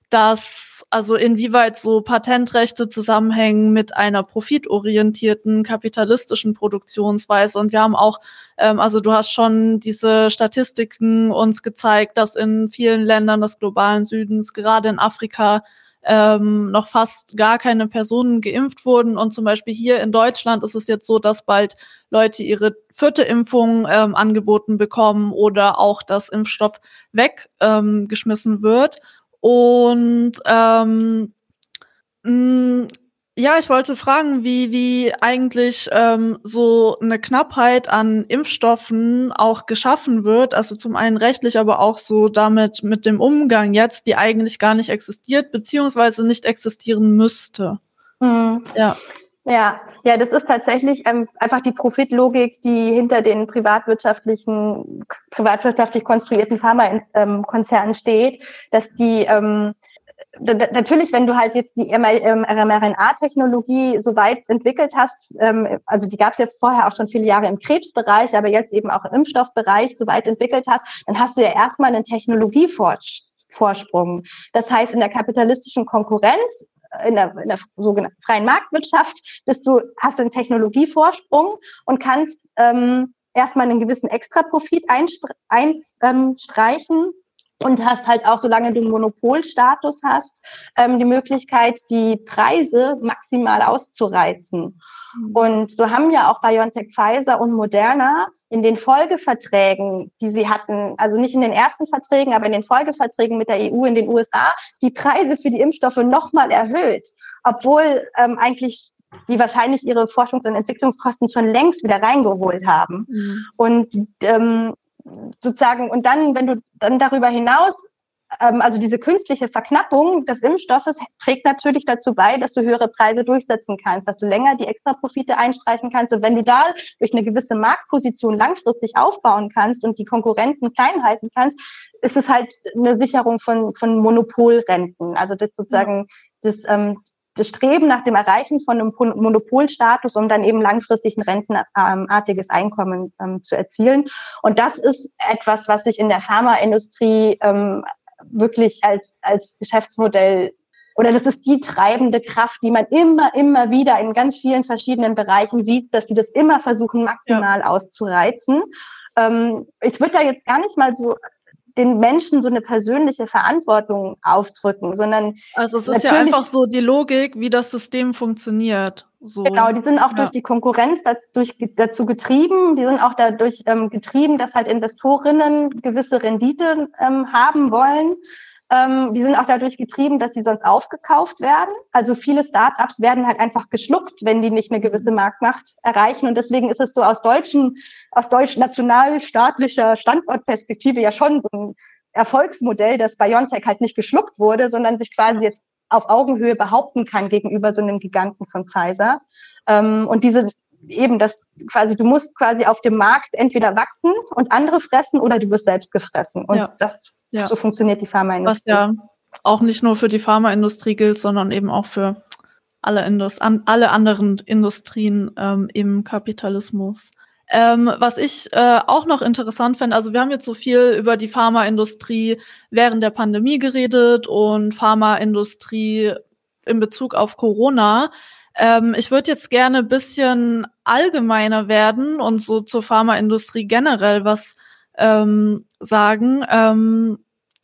dass also inwieweit so Patentrechte zusammenhängen mit einer profitorientierten kapitalistischen Produktionsweise. Und wir haben auch, ähm, also du hast schon diese Statistiken uns gezeigt, dass in vielen Ländern des globalen Südens, gerade in Afrika, ähm, noch fast gar keine Personen geimpft wurden. Und zum Beispiel hier in Deutschland ist es jetzt so, dass bald Leute ihre vierte Impfung ähm, angeboten bekommen oder auch das Impfstoff weggeschmissen ähm, wird. Und ähm, mh, ja, ich wollte fragen, wie, wie eigentlich ähm, so eine Knappheit an Impfstoffen auch geschaffen wird. Also zum einen rechtlich, aber auch so damit mit dem Umgang jetzt, die eigentlich gar nicht existiert, beziehungsweise nicht existieren müsste. Mhm. Ja. Ja, ja, das ist tatsächlich ähm, einfach die Profitlogik, die hinter den privatwirtschaftlichen, privatwirtschaftlich konstruierten Pharmakonzernen ähm, steht, dass die ähm, natürlich, wenn du halt jetzt die mRNA-Technologie so weit entwickelt hast, ähm, also die gab es jetzt vorher auch schon viele Jahre im Krebsbereich, aber jetzt eben auch im Impfstoffbereich so weit entwickelt hast, dann hast du ja erstmal einen Technologievorsprung. Das heißt, in der kapitalistischen Konkurrenz in der, in der sogenannten freien Marktwirtschaft bist du, hast du einen Technologievorsprung und kannst ähm, erstmal einen gewissen Extraprofit einstreichen ein, ähm, und hast halt auch, solange du Monopolstatus hast, ähm, die Möglichkeit, die Preise maximal auszureizen. Mhm. Und so haben ja auch BioNTech, Pfizer und Moderna in den Folgeverträgen, die sie hatten, also nicht in den ersten Verträgen, aber in den Folgeverträgen mit der EU in den USA, die Preise für die Impfstoffe nochmal erhöht, obwohl ähm, eigentlich die wahrscheinlich ihre Forschungs- und Entwicklungskosten schon längst wieder reingeholt haben. Mhm. Und ähm, sozusagen, und dann, wenn du dann darüber hinaus, ähm, also diese künstliche Verknappung des Impfstoffes trägt natürlich dazu bei, dass du höhere Preise durchsetzen kannst, dass du länger die Extraprofite einstreichen kannst. Und wenn du da durch eine gewisse Marktposition langfristig aufbauen kannst und die Konkurrenten klein halten kannst, ist es halt eine Sicherung von, von Monopolrenten. Also das sozusagen das, ähm, das Streben nach dem Erreichen von einem Monopolstatus, um dann eben langfristig ein rentenartiges Einkommen ähm, zu erzielen. Und das ist etwas, was sich in der Pharmaindustrie ähm, wirklich als, als Geschäftsmodell oder das ist die treibende Kraft, die man immer, immer wieder in ganz vielen verschiedenen Bereichen sieht, dass sie das immer versuchen, maximal ja. auszureizen. Ähm, ich würde da jetzt gar nicht mal so den Menschen so eine persönliche Verantwortung aufdrücken, sondern also es ist ja einfach so die Logik, wie das System funktioniert. So. Genau, die sind auch ja. durch die Konkurrenz dadurch, dazu getrieben, die sind auch dadurch ähm, getrieben, dass halt Investorinnen gewisse Rendite ähm, haben wollen. Ähm, die sind auch dadurch getrieben, dass sie sonst aufgekauft werden. Also viele Startups werden halt einfach geschluckt, wenn die nicht eine gewisse Marktmacht erreichen. Und deswegen ist es so aus deutschen, aus deutsch nationalstaatlicher Standortperspektive ja schon so ein Erfolgsmodell, dass BioNTech halt nicht geschluckt wurde, sondern sich quasi jetzt auf Augenhöhe behaupten kann gegenüber so einem Giganten von Pfizer. Ähm, und diese eben das quasi, du musst quasi auf dem Markt entweder wachsen und andere fressen oder du wirst selbst gefressen. Und ja. das ja. So funktioniert die Pharmaindustrie. Was ja auch nicht nur für die Pharmaindustrie gilt, sondern eben auch für alle, Indus an, alle anderen Industrien ähm, im Kapitalismus. Ähm, was ich äh, auch noch interessant finde, also wir haben jetzt so viel über die Pharmaindustrie während der Pandemie geredet und Pharmaindustrie in Bezug auf Corona. Ähm, ich würde jetzt gerne ein bisschen allgemeiner werden und so zur Pharmaindustrie generell was ähm, sagen. Ähm,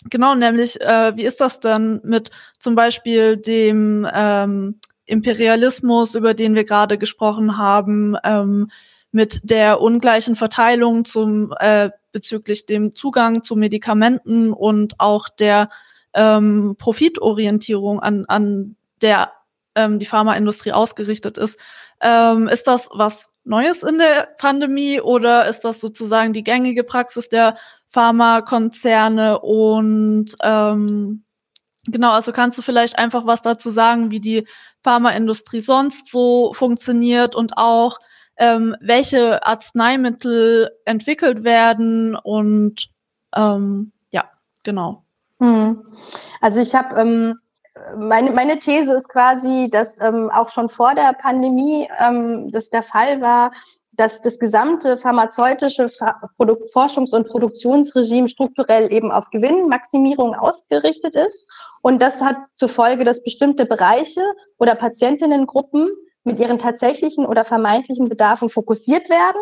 genau, nämlich, äh, wie ist das denn mit zum Beispiel dem ähm, Imperialismus, über den wir gerade gesprochen haben, ähm, mit der ungleichen Verteilung zum äh, bezüglich dem Zugang zu Medikamenten und auch der ähm, Profitorientierung an, an der ähm, die Pharmaindustrie ausgerichtet ist. Ähm, ist das was Neues in der Pandemie oder ist das sozusagen die gängige Praxis der Pharmakonzerne? Und ähm, genau, also kannst du vielleicht einfach was dazu sagen, wie die Pharmaindustrie sonst so funktioniert und auch ähm, welche Arzneimittel entwickelt werden und ähm, ja, genau. Hm. Also ich habe ähm, meine, meine These ist quasi, dass ähm, auch schon vor der Pandemie ähm, das der Fall war, dass das gesamte pharmazeutische Forschungs- und Produktionsregime strukturell eben auf Gewinnmaximierung ausgerichtet ist. Und das hat zur Folge, dass bestimmte Bereiche oder Patientinnengruppen mit ihren tatsächlichen oder vermeintlichen Bedarfen fokussiert werden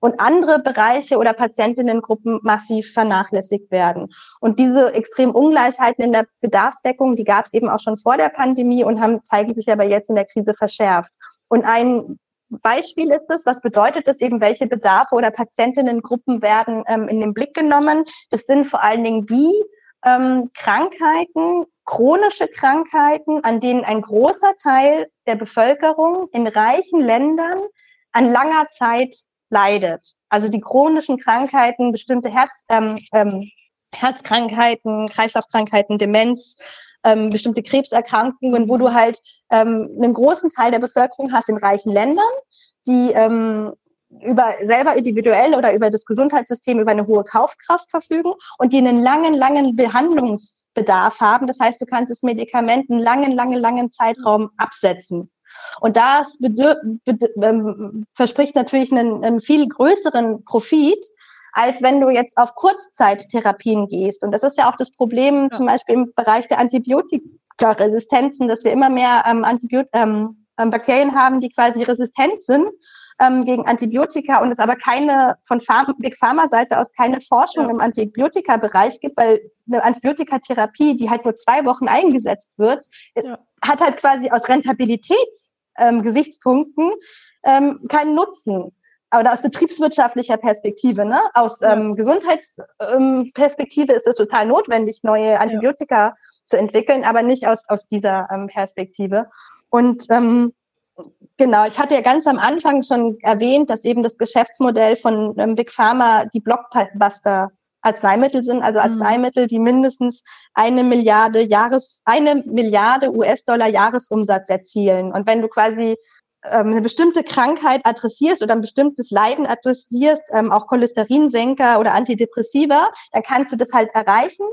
und andere Bereiche oder Patientinnengruppen massiv vernachlässigt werden. Und diese extremen Ungleichheiten in der Bedarfsdeckung, die gab es eben auch schon vor der Pandemie und haben, zeigen sich aber jetzt in der Krise verschärft. Und ein Beispiel ist es, was bedeutet es eben, welche Bedarfe oder Patientinnengruppen werden ähm, in den Blick genommen? Das sind vor allen Dingen die ähm, Krankheiten, chronische Krankheiten, an denen ein großer Teil der Bevölkerung in reichen Ländern an langer Zeit leidet. Also die chronischen Krankheiten, bestimmte Herz, ähm, ähm, Herzkrankheiten, Kreislaufkrankheiten, Demenz, ähm, bestimmte Krebserkrankungen, wo du halt ähm, einen großen Teil der Bevölkerung hast in reichen Ländern, die ähm, über selber individuell oder über das Gesundheitssystem über eine hohe Kaufkraft verfügen und die einen langen, langen Behandlungsbedarf haben. Das heißt, du kannst das Medikament einen langen, langen, langen Zeitraum absetzen. Und das ähm, verspricht natürlich einen, einen viel größeren Profit, als wenn du jetzt auf Kurzzeittherapien gehst. Und das ist ja auch das Problem ja. zum Beispiel im Bereich der Antibiotikaresistenzen, dass wir immer mehr ähm, Antibiot ähm, ähm, Bakterien haben, die quasi resistent sind ähm, gegen Antibiotika und es aber keine von Pharma, Big Pharma Seite aus keine Forschung ja. im Antibiotika-Bereich gibt, weil eine Antibiotikatherapie, die halt nur zwei Wochen eingesetzt wird, ja. Hat halt quasi aus Rentabilitätsgesichtspunkten ähm, ähm, keinen Nutzen oder aus betriebswirtschaftlicher Perspektive, ne? aus ähm, Gesundheitsperspektive ähm, ist es total notwendig, neue Antibiotika ja. zu entwickeln, aber nicht aus, aus dieser ähm, Perspektive. Und ähm, genau, ich hatte ja ganz am Anfang schon erwähnt, dass eben das Geschäftsmodell von ähm, Big Pharma die Blockbuster Arzneimittel sind, also mhm. Arzneimittel, die mindestens eine Milliarde Jahres, eine Milliarde US-Dollar Jahresumsatz erzielen. Und wenn du quasi ähm, eine bestimmte Krankheit adressierst oder ein bestimmtes Leiden adressierst, ähm, auch Cholesterinsenker oder Antidepressiva, dann kannst du das halt erreichen,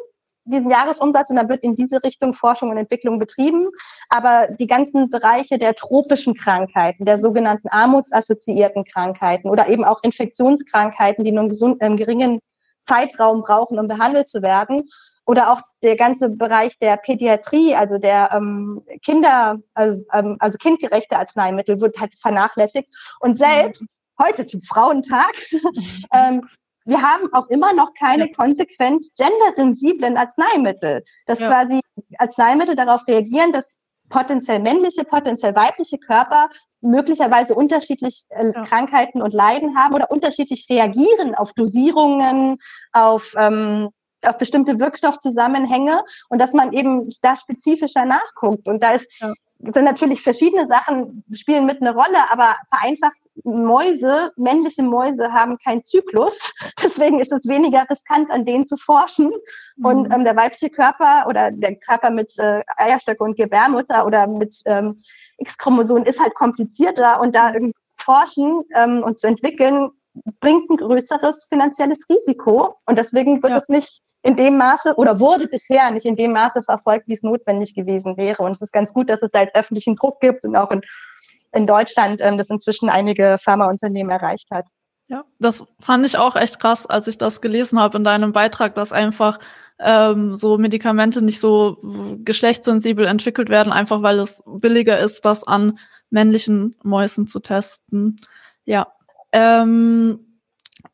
diesen Jahresumsatz, und dann wird in diese Richtung Forschung und Entwicklung betrieben. Aber die ganzen Bereiche der tropischen Krankheiten, der sogenannten armutsassoziierten Krankheiten oder eben auch Infektionskrankheiten, die nur einen, gesund, einen geringen Zeitraum brauchen, um behandelt zu werden, oder auch der ganze Bereich der Pädiatrie, also der ähm, Kinder, also, ähm, also kindgerechte Arzneimittel wird halt vernachlässigt. Und selbst mhm. heute zum Frauentag, ähm, wir haben auch immer noch keine ja. konsequent gendersensiblen Arzneimittel, dass ja. quasi Arzneimittel darauf reagieren, dass potenziell männliche, potenziell weibliche Körper möglicherweise unterschiedlich äh, ja. Krankheiten und Leiden haben oder unterschiedlich reagieren auf Dosierungen, auf ähm, auf bestimmte Wirkstoffzusammenhänge und dass man eben da spezifischer nachguckt. Und da ist, ja. sind natürlich verschiedene Sachen, spielen mit eine Rolle, aber vereinfacht Mäuse, männliche Mäuse haben keinen Zyklus. Deswegen ist es weniger riskant, an denen zu forschen. Mhm. Und ähm, der weibliche Körper oder der Körper mit äh, Eierstöcke und Gebärmutter oder mit ähm, X-Chromosomen ist halt komplizierter und da irgendwie forschen ähm, und zu entwickeln, bringt ein größeres finanzielles Risiko. Und deswegen wird ja. es nicht in dem Maße oder wurde bisher nicht in dem Maße verfolgt, wie es notwendig gewesen wäre. Und es ist ganz gut, dass es da jetzt öffentlichen Druck gibt und auch in, in Deutschland ähm, das inzwischen einige Pharmaunternehmen erreicht hat. Ja, das fand ich auch echt krass, als ich das gelesen habe in deinem Beitrag, dass einfach ähm, so Medikamente nicht so geschlechtssensibel entwickelt werden, einfach weil es billiger ist, das an männlichen Mäusen zu testen. Ja. Ähm,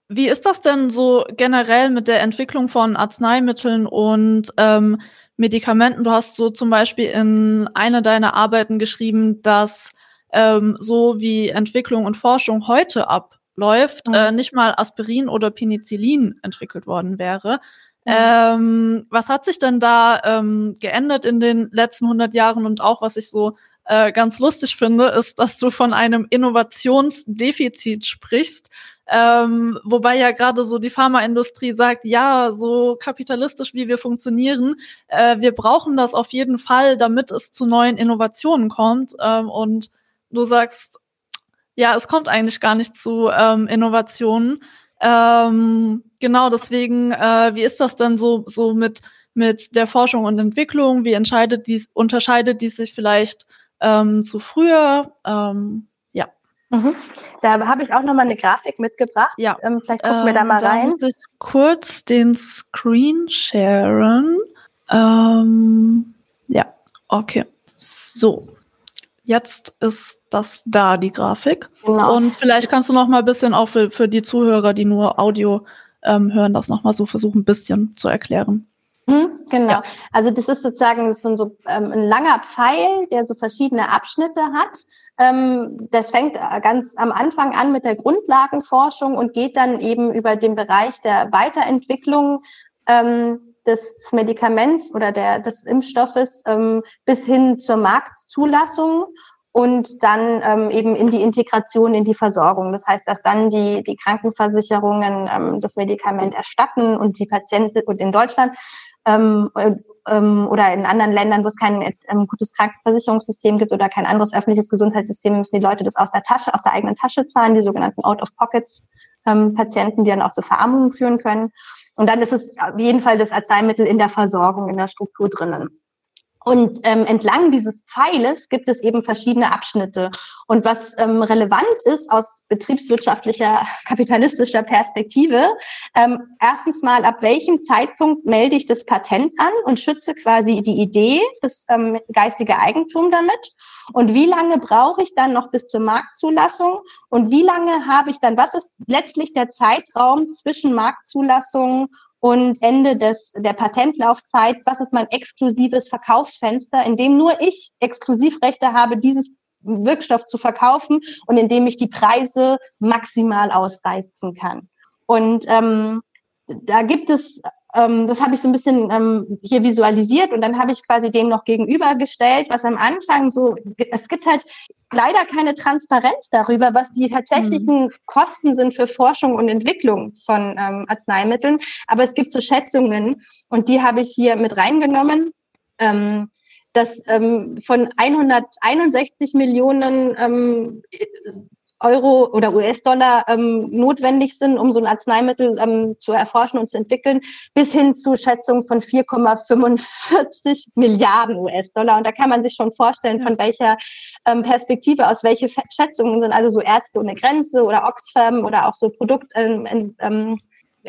wie ist das denn so generell mit der Entwicklung von Arzneimitteln und ähm, Medikamenten? Du hast so zum Beispiel in einer deiner Arbeiten geschrieben, dass ähm, so wie Entwicklung und Forschung heute abläuft, mhm. äh, nicht mal Aspirin oder Penicillin entwickelt worden wäre. Mhm. Ähm, was hat sich denn da ähm, geändert in den letzten 100 Jahren und auch was ich so äh, ganz lustig finde, ist, dass du von einem Innovationsdefizit sprichst. Ähm, wobei ja gerade so die Pharmaindustrie sagt, ja, so kapitalistisch wie wir funktionieren, äh, wir brauchen das auf jeden Fall, damit es zu neuen Innovationen kommt. Ähm, und du sagst, ja, es kommt eigentlich gar nicht zu ähm, Innovationen. Ähm, genau, deswegen, äh, wie ist das denn so, so mit, mit der Forschung und Entwicklung? Wie entscheidet dies, unterscheidet die sich vielleicht ähm, zu früher? Ähm, Mhm. Da habe ich auch noch mal eine Grafik mitgebracht. Ja. Ähm, vielleicht gucken wir da ähm, mal da rein. Muss ich kurz den Screen sharen. Ähm, ja, okay. So. Jetzt ist das da, die Grafik. Genau. Und vielleicht kannst du noch mal ein bisschen auch für, für die Zuhörer, die nur Audio ähm, hören, das noch mal so versuchen, ein bisschen zu erklären. Hm, genau. Ja. Also das ist sozusagen das ist so, so ähm, ein langer Pfeil, der so verschiedene Abschnitte hat. Ähm, das fängt äh, ganz am Anfang an mit der Grundlagenforschung und geht dann eben über den Bereich der Weiterentwicklung ähm, des Medikaments oder der, des Impfstoffes bis hin zur Marktzulassung und dann ähm, eben in die Integration in die Versorgung. Das heißt, dass dann die, die Krankenversicherungen ähm, das Medikament erstatten und die Patienten und in Deutschland ähm, ähm, oder in anderen Ländern, wo es kein ähm, gutes Krankenversicherungssystem gibt oder kein anderes öffentliches Gesundheitssystem, müssen die Leute das aus der Tasche, aus der eigenen Tasche zahlen, die sogenannten Out-of-Pockets ähm, die dann auch zu Verarmungen führen können. Und dann ist es auf jeden Fall das Arzneimittel in der Versorgung, in der Struktur drinnen. Und ähm, entlang dieses Pfeiles gibt es eben verschiedene Abschnitte. Und was ähm, relevant ist aus betriebswirtschaftlicher, kapitalistischer Perspektive, ähm, erstens mal, ab welchem Zeitpunkt melde ich das Patent an und schütze quasi die Idee, das ähm, geistige Eigentum damit. Und wie lange brauche ich dann noch bis zur Marktzulassung? Und wie lange habe ich dann, was ist letztlich der Zeitraum zwischen Marktzulassung und Ende des, der Patentlaufzeit, was ist mein exklusives Verkaufsfenster, in dem nur ich Exklusivrechte habe, dieses Wirkstoff zu verkaufen und in dem ich die Preise maximal ausreizen kann. Und ähm, da gibt es ähm, das habe ich so ein bisschen ähm, hier visualisiert und dann habe ich quasi dem noch gegenübergestellt, was am Anfang so, es gibt halt leider keine Transparenz darüber, was die tatsächlichen mhm. Kosten sind für Forschung und Entwicklung von ähm, Arzneimitteln, aber es gibt so Schätzungen und die habe ich hier mit reingenommen. Ähm, dass ähm, von 161 Millionen ähm, Euro oder US-Dollar ähm, notwendig sind, um so ein Arzneimittel ähm, zu erforschen und zu entwickeln, bis hin zu Schätzungen von 4,45 Milliarden US-Dollar. Und da kann man sich schon vorstellen, von welcher ähm, Perspektive aus welche Schätzungen sind also so Ärzte ohne Grenze oder Oxfam oder auch so Produkt ähm, ähm,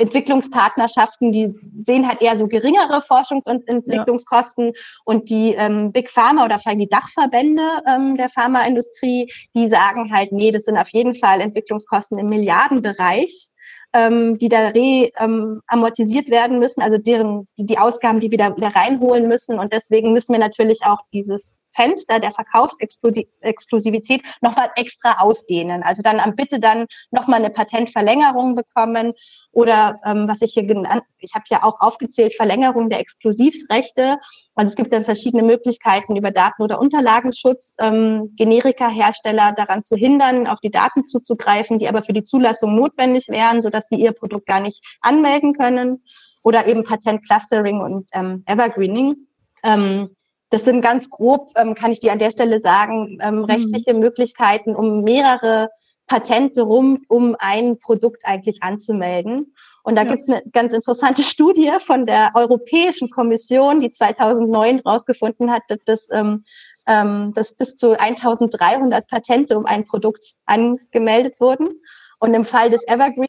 Entwicklungspartnerschaften, die sehen halt eher so geringere Forschungs- und Entwicklungskosten ja. und die ähm, Big Pharma oder vor allem die Dachverbände ähm, der Pharmaindustrie, die sagen halt, nee, das sind auf jeden Fall Entwicklungskosten im Milliardenbereich ähm, die da re ähm, amortisiert werden müssen, also deren die, die Ausgaben, die wir da wieder reinholen müssen. Und deswegen müssen wir natürlich auch dieses Fenster der Verkaufsexklusivität nochmal extra ausdehnen. Also dann am Bitte dann nochmal eine Patentverlängerung bekommen oder ähm, was ich hier genannt, ich habe ja auch aufgezählt, Verlängerung der Exklusivrechte. Also es gibt dann verschiedene Möglichkeiten über Daten- oder Unterlagenschutz, ähm, Generika-Hersteller daran zu hindern, auf die Daten zuzugreifen, die aber für die Zulassung notwendig wären, sodass die ihr Produkt gar nicht anmelden können. Oder eben Patentclustering und ähm, Evergreening. Ähm, das sind ganz grob, ähm, kann ich dir an der Stelle sagen, ähm, mhm. rechtliche mhm. Möglichkeiten, um mehrere Patente rum, um ein Produkt eigentlich anzumelden. Und da ja. gibt es eine ganz interessante Studie von der Europäischen Kommission, die 2009 herausgefunden hat, dass, das, ähm, ähm, dass bis zu 1300 Patente um ein Produkt angemeldet wurden. Und im Fall des Evergreen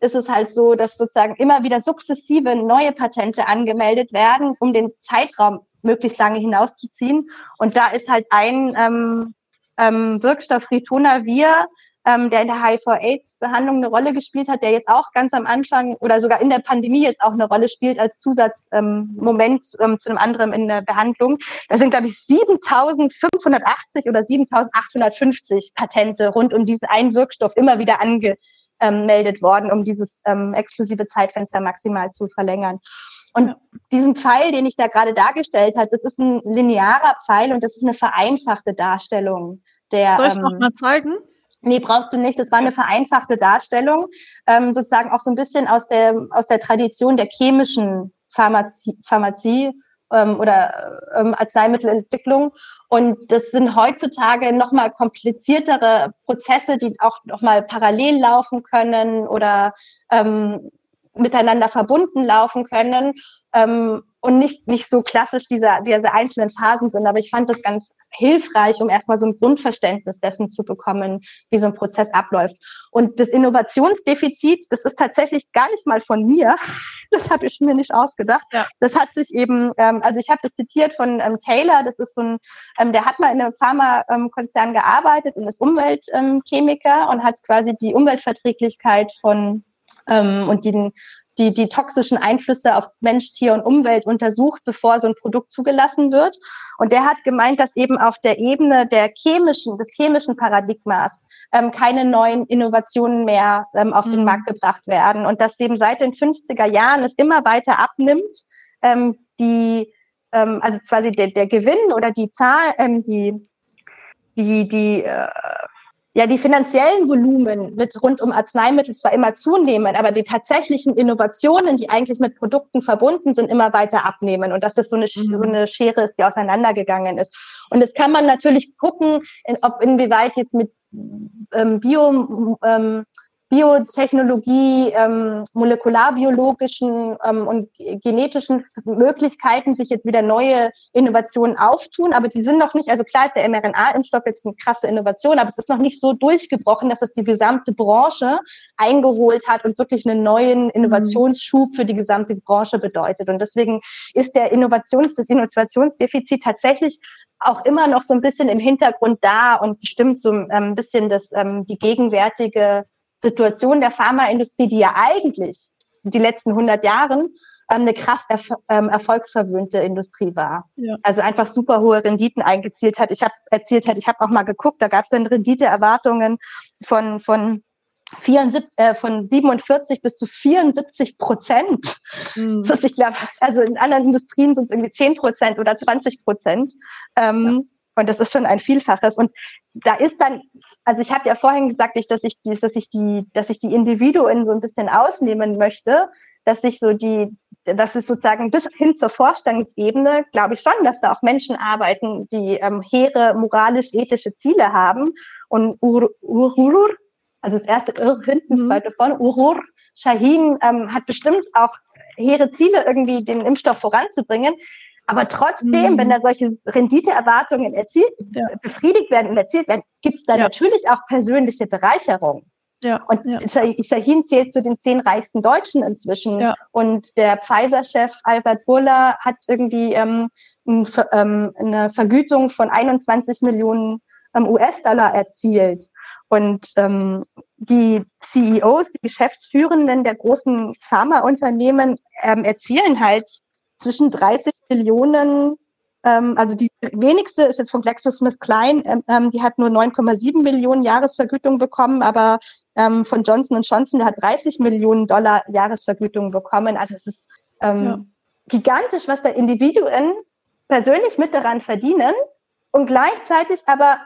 ist es halt so, dass sozusagen immer wieder sukzessive neue Patente angemeldet werden, um den Zeitraum möglichst lange hinauszuziehen. Und da ist halt ein ähm, ähm, Wirkstoff Ritonavir, ähm, der in der HIV-AIDS-Behandlung eine Rolle gespielt hat, der jetzt auch ganz am Anfang oder sogar in der Pandemie jetzt auch eine Rolle spielt als Zusatzmoment ähm, ähm, zu einem anderen in der Behandlung. Da sind, glaube ich, 7.580 oder 7.850 Patente rund um diesen einen Wirkstoff immer wieder angemeldet worden, um dieses ähm, exklusive Zeitfenster maximal zu verlängern. Und diesen Pfeil, den ich da gerade dargestellt habe, das ist ein linearer Pfeil und das ist eine vereinfachte Darstellung der. Soll ich es ähm, nochmal zeigen? Nee, brauchst du nicht. Das war eine vereinfachte Darstellung, ähm, sozusagen auch so ein bisschen aus der, aus der Tradition der chemischen Pharmazie, Pharmazie ähm, oder ähm, Arzneimittelentwicklung. Und das sind heutzutage nochmal kompliziertere Prozesse, die auch nochmal parallel laufen können oder ähm, miteinander verbunden laufen können ähm, und nicht, nicht so klassisch diese, diese einzelnen Phasen sind. Aber ich fand das ganz hilfreich, um erstmal so ein Grundverständnis dessen zu bekommen, wie so ein Prozess abläuft. Und das Innovationsdefizit, das ist tatsächlich gar nicht mal von mir. Das habe ich mir nicht ausgedacht. Ja. Das hat sich eben, ähm, also ich habe das zitiert von ähm, Taylor, das ist so ein, ähm, der hat mal in einem Pharmakonzern gearbeitet und ist Umweltchemiker ähm, und hat quasi die Umweltverträglichkeit von ähm, und den die, die toxischen Einflüsse auf Mensch, Tier und Umwelt untersucht, bevor so ein Produkt zugelassen wird. Und der hat gemeint, dass eben auf der Ebene der chemischen, des chemischen Paradigmas ähm, keine neuen Innovationen mehr ähm, auf mhm. den Markt gebracht werden und dass eben seit den 50er Jahren es immer weiter abnimmt, ähm, die, ähm, also quasi der, der Gewinn oder die Zahl, ähm, die, die, die, äh, ja die finanziellen Volumen mit rund um Arzneimittel zwar immer zunehmen, aber die tatsächlichen Innovationen, die eigentlich mit Produkten verbunden sind, immer weiter abnehmen und dass das so eine, mhm. so eine Schere ist, die auseinandergegangen ist. Und jetzt kann man natürlich gucken, in, ob inwieweit jetzt mit ähm, Bio ähm, Biotechnologie, ähm, molekularbiologischen ähm, und genetischen Möglichkeiten sich jetzt wieder neue Innovationen auftun, aber die sind noch nicht, also klar ist der mRNA-Impfstoff jetzt eine krasse Innovation, aber es ist noch nicht so durchgebrochen, dass es die gesamte Branche eingeholt hat und wirklich einen neuen mhm. Innovationsschub für die gesamte Branche bedeutet. Und deswegen ist der Innovations-, das Innovationsdefizit tatsächlich auch immer noch so ein bisschen im Hintergrund da und bestimmt so ähm, ein bisschen das, ähm, die gegenwärtige Situation der Pharmaindustrie, die ja eigentlich die letzten 100 Jahren ähm, eine krass erf ähm, erfolgsverwöhnte Industrie war. Ja. Also einfach super hohe Renditen eingezielt hat. Ich habe erzählt hat, ich habe auch mal geguckt, da gab es dann Renditeerwartungen von von 74, äh, von 47 bis zu 74 Prozent. Mhm. Das ist, ich glaube, also in anderen Industrien sind es irgendwie 10 Prozent oder 20 Prozent. Ähm, ja. Und das ist schon ein Vielfaches. Und da ist dann, also ich habe ja vorhin gesagt, dass ich die, dass ich die, dass ich die Individuen so ein bisschen ausnehmen möchte, dass ich so die, das ist sozusagen bis hin zur Vorstandsebene, glaube ich schon, dass da auch Menschen arbeiten, die ähm, hehre moralisch-ethische Ziele haben. Und Ur, Urur, also das erste Ur hinten, das mhm. zweite vorne, Urur Shahin ähm, hat bestimmt auch hehre Ziele, irgendwie den Impfstoff voranzubringen. Aber trotzdem, mhm. wenn da solche Renditeerwartungen erzielt, ja. befriedigt werden und erzielt werden, gibt es da ja. natürlich auch persönliche Bereicherung. Ja, und ja. Shahin zählt zu den zehn reichsten Deutschen inzwischen. Ja. Und der Pfizer-Chef Albert Burla hat irgendwie ähm, ähm, eine Vergütung von 21 Millionen ähm, US-Dollar erzielt. Und ähm, die CEOs, die Geschäftsführenden der großen Pharmaunternehmen ähm, erzielen halt zwischen 30 Millionen, ähm, also die wenigste ist jetzt von GlaxoSmithKline, ähm, ähm die hat nur 9,7 Millionen Jahresvergütung bekommen, aber ähm, von Johnson Johnson, der hat 30 Millionen Dollar Jahresvergütung bekommen. Also es ist ähm, ja. gigantisch, was da Individuen persönlich mit daran verdienen und gleichzeitig aber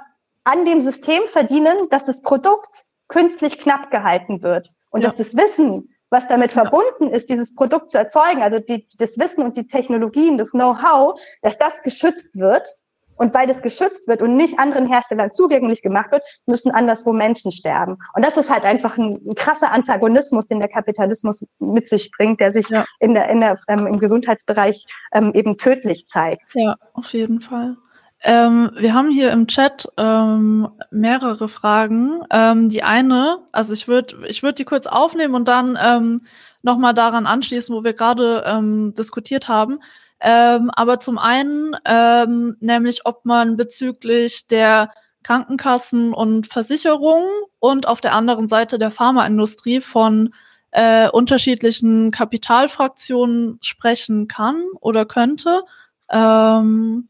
an dem System verdienen, dass das Produkt künstlich knapp gehalten wird und ja. dass das Wissen was damit verbunden ist, dieses Produkt zu erzeugen, also die, das Wissen und die Technologien, das Know-how, dass das geschützt wird. Und weil das geschützt wird und nicht anderen Herstellern zugänglich gemacht wird, müssen anderswo Menschen sterben. Und das ist halt einfach ein, ein krasser Antagonismus, den der Kapitalismus mit sich bringt, der sich ja. in der, in der, ähm, im Gesundheitsbereich ähm, eben tödlich zeigt. Ja, auf jeden Fall. Ähm, wir haben hier im Chat ähm, mehrere Fragen. Ähm, die eine, also ich würde ich würd die kurz aufnehmen und dann ähm, nochmal daran anschließen, wo wir gerade ähm, diskutiert haben. Ähm, aber zum einen, ähm, nämlich ob man bezüglich der Krankenkassen und Versicherungen und auf der anderen Seite der Pharmaindustrie von äh, unterschiedlichen Kapitalfraktionen sprechen kann oder könnte. Ähm,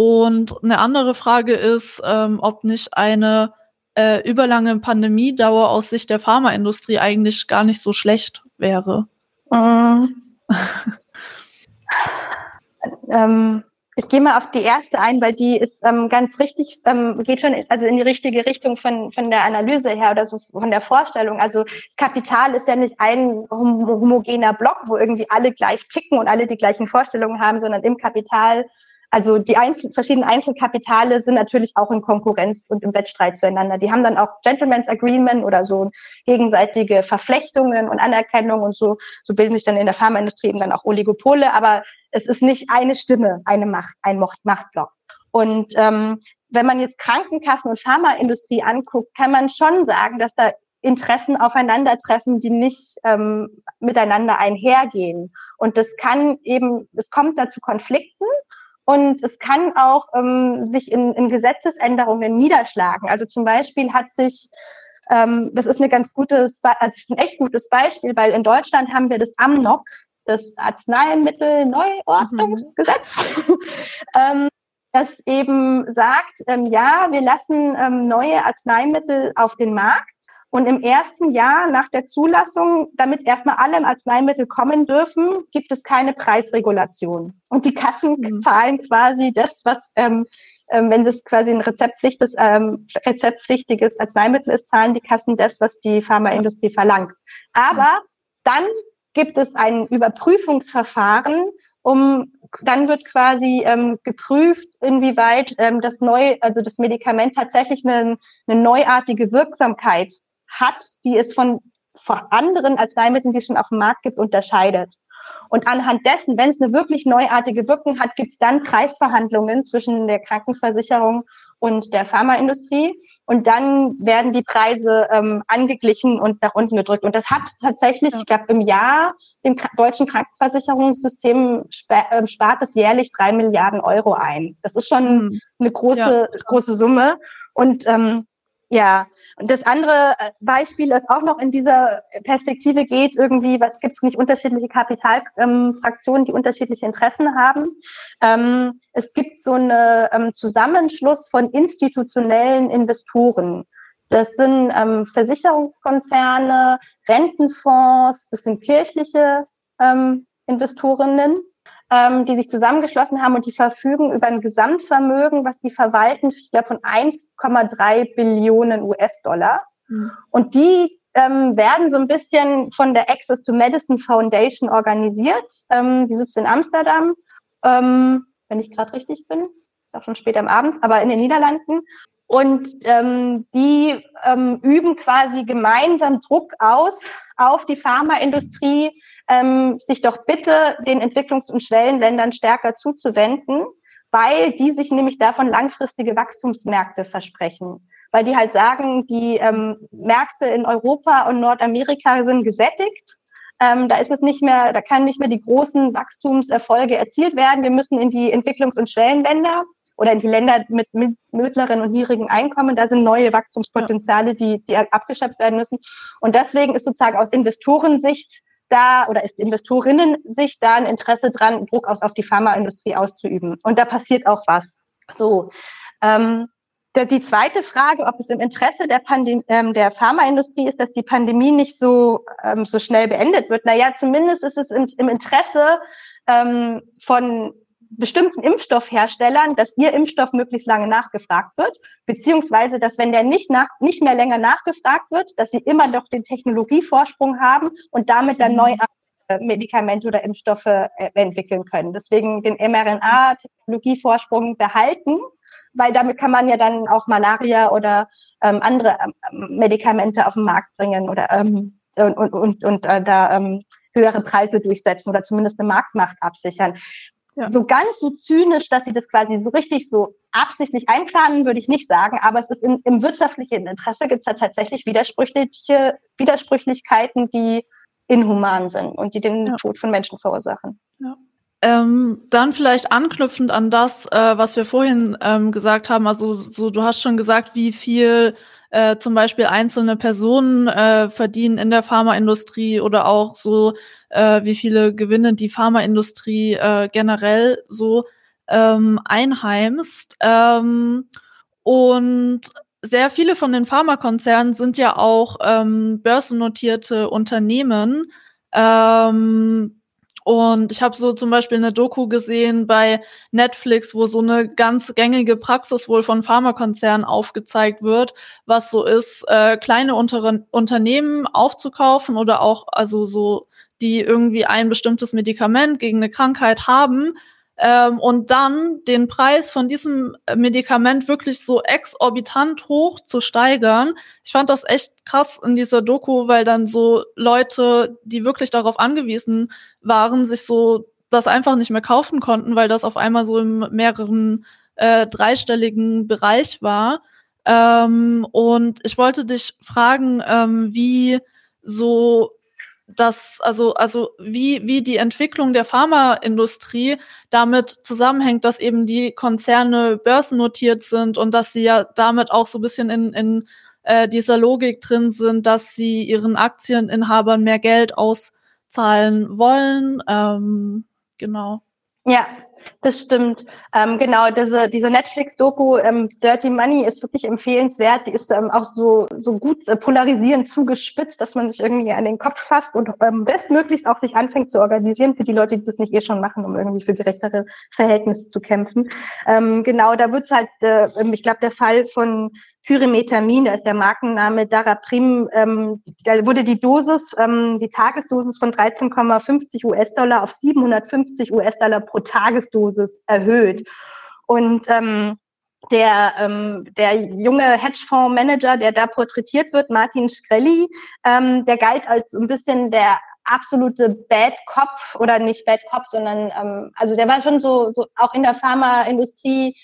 und eine andere Frage ist, ähm, ob nicht eine äh, überlange Pandemiedauer aus Sicht der Pharmaindustrie eigentlich gar nicht so schlecht wäre. Ähm, ähm, ich gehe mal auf die erste ein, weil die ist ähm, ganz richtig, ähm, geht schon also in die richtige Richtung von, von der Analyse her oder so von der Vorstellung. Also Kapital ist ja nicht ein homogener Block, wo irgendwie alle gleich ticken und alle die gleichen Vorstellungen haben, sondern im Kapital also die Einzel verschiedenen Einzelkapitale sind natürlich auch in Konkurrenz und im Wettstreit zueinander. Die haben dann auch Gentleman's Agreement oder so gegenseitige Verflechtungen und Anerkennung und so. So bilden sich dann in der Pharmaindustrie eben dann auch Oligopole. Aber es ist nicht eine Stimme, eine Macht, ein Machtblock. Und ähm, wenn man jetzt Krankenkassen und Pharmaindustrie anguckt, kann man schon sagen, dass da Interessen aufeinandertreffen, die nicht ähm, miteinander einhergehen. Und das kann eben, es kommt da zu Konflikten und es kann auch ähm, sich in, in Gesetzesänderungen niederschlagen. Also zum Beispiel hat sich ähm, das ist eine ganz gutes, also ein echt gutes Beispiel, weil in Deutschland haben wir das AMNOG, das Arzneimittelneuordnungsgesetz, mhm. ähm, das eben sagt, ähm, ja, wir lassen neue Arzneimittel auf den Markt und im ersten Jahr nach der Zulassung, damit erstmal alle im Arzneimittel kommen dürfen, gibt es keine Preisregulation. Und die Kassen mhm. zahlen quasi das, was, ähm, ähm, wenn es quasi ein rezeptpflichtiges, ähm, rezeptpflichtiges Arzneimittel ist, zahlen die Kassen das, was die Pharmaindustrie verlangt. Aber mhm. dann gibt es ein Überprüfungsverfahren, um dann wird quasi ähm, geprüft, inwieweit ähm, das neue, also das Medikament tatsächlich eine, eine neuartige Wirksamkeit hat, die es von, von anderen Arzneimitteln, die es schon auf dem Markt gibt, unterscheidet. Und anhand dessen, wenn es eine wirklich neuartige Wirkung hat, gibt es dann Preisverhandlungen zwischen der Krankenversicherung und der Pharmaindustrie. Und dann werden die Preise ähm, angeglichen und nach unten gedrückt. Und das hat tatsächlich, ja. ich glaube, im Jahr dem deutschen Krankenversicherungssystem äh, spart es jährlich drei Milliarden Euro ein. Das ist schon mhm. eine große, ja. große Summe. Und ähm, ja, und das andere äh, Beispiel, das auch noch in dieser Perspektive geht, irgendwie gibt es nicht unterschiedliche Kapitalfraktionen, ähm, die unterschiedliche Interessen haben. Ähm, es gibt so einen ähm, Zusammenschluss von institutionellen Investoren. Das sind ähm, Versicherungskonzerne, Rentenfonds, das sind kirchliche ähm, Investorinnen ähm, die sich zusammengeschlossen haben und die verfügen über ein Gesamtvermögen, was die verwalten, ich glaube, von 1,3 Billionen US-Dollar. Mhm. Und die ähm, werden so ein bisschen von der Access to Medicine Foundation organisiert. Ähm, die sitzt in Amsterdam, ähm, wenn ich gerade richtig bin. Ist auch schon spät am Abend, aber in den Niederlanden. Und ähm, die ähm, üben quasi gemeinsam Druck aus auf die Pharmaindustrie, ähm, sich doch bitte den Entwicklungs- und Schwellenländern stärker zuzuwenden, weil die sich nämlich davon langfristige Wachstumsmärkte versprechen. Weil die halt sagen, die ähm, Märkte in Europa und Nordamerika sind gesättigt. Ähm, da ist es nicht mehr, da kann nicht mehr die großen Wachstumserfolge erzielt werden. Wir müssen in die Entwicklungs- und Schwellenländer oder in die Länder mit, mit mittleren und niedrigen Einkommen. Da sind neue Wachstumspotenziale, die, die abgeschöpft werden müssen. Und deswegen ist sozusagen aus Investorensicht da oder ist Investorinnen sich da ein Interesse dran, Druck aus auf die Pharmaindustrie auszuüben. Und da passiert auch was. So. Ähm, die zweite Frage, ob es im Interesse der, Pandem ähm, der Pharmaindustrie ist, dass die Pandemie nicht so, ähm, so schnell beendet wird. Naja, zumindest ist es im, im Interesse ähm, von bestimmten Impfstoffherstellern, dass ihr Impfstoff möglichst lange nachgefragt wird, beziehungsweise, dass wenn der nicht, nach, nicht mehr länger nachgefragt wird, dass sie immer noch den Technologievorsprung haben und damit dann mhm. neue Medikamente oder Impfstoffe äh, entwickeln können. Deswegen den mRNA-Technologievorsprung behalten, weil damit kann man ja dann auch Malaria oder ähm, andere ähm, Medikamente auf den Markt bringen oder ähm, und, und, und, und äh, da ähm, höhere Preise durchsetzen oder zumindest eine Marktmacht absichern. Ja. So ganz so zynisch, dass sie das quasi so richtig so absichtlich einplanen, würde ich nicht sagen. Aber es ist in, im wirtschaftlichen Interesse gibt es ja tatsächlich widersprüchliche Widersprüchlichkeiten, die inhuman sind und die den ja. Tod von Menschen verursachen. Ja. Ähm, dann vielleicht anknüpfend an das, äh, was wir vorhin ähm, gesagt haben. Also so, du hast schon gesagt, wie viel äh, zum Beispiel einzelne Personen äh, verdienen in der Pharmaindustrie oder auch so, äh, wie viele Gewinne die Pharmaindustrie äh, generell so ähm, einheimst. Ähm, und sehr viele von den Pharmakonzernen sind ja auch ähm, börsennotierte Unternehmen. Ähm, und ich habe so zum Beispiel eine Doku gesehen bei Netflix, wo so eine ganz gängige Praxis wohl von Pharmakonzernen aufgezeigt wird, was so ist, äh, kleine Unter Unternehmen aufzukaufen oder auch also so, die irgendwie ein bestimmtes Medikament gegen eine Krankheit haben, ähm, und dann den Preis von diesem Medikament wirklich so exorbitant hoch zu steigern. Ich fand das echt krass in dieser Doku, weil dann so Leute, die wirklich darauf angewiesen waren, sich so das einfach nicht mehr kaufen konnten, weil das auf einmal so im mehreren äh, dreistelligen Bereich war. Ähm, und ich wollte dich fragen, ähm, wie so das, also, also wie, wie die Entwicklung der Pharmaindustrie damit zusammenhängt, dass eben die Konzerne börsennotiert sind und dass sie ja damit auch so ein bisschen in, in äh, dieser Logik drin sind, dass sie ihren Aktieninhabern mehr Geld auszahlen wollen. Ähm, genau. Ja, das stimmt. Ähm, genau, diese, diese Netflix-Doku ähm, Dirty Money ist wirklich empfehlenswert. Die ist ähm, auch so, so gut äh, polarisierend zugespitzt, dass man sich irgendwie an den Kopf fasst und ähm, bestmöglichst auch sich anfängt zu organisieren für die Leute, die das nicht eh schon machen, um irgendwie für gerechtere Verhältnisse zu kämpfen. Ähm, genau, da wird halt, äh, ich glaube, der Fall von Pyrimetamin, da ist der Markenname Daraprim, ähm, da wurde die Dosis, ähm, die Tagesdosis von 13,50 US-Dollar auf 750 US-Dollar pro Tagesdosis erhöht. Und ähm, der, ähm, der junge Hedgefondsmanager, der da porträtiert wird, Martin Shkreli, ähm, der galt als ein bisschen der absolute Bad Cop oder nicht Bad Cop, sondern ähm, also der war schon so, so auch in der Pharmaindustrie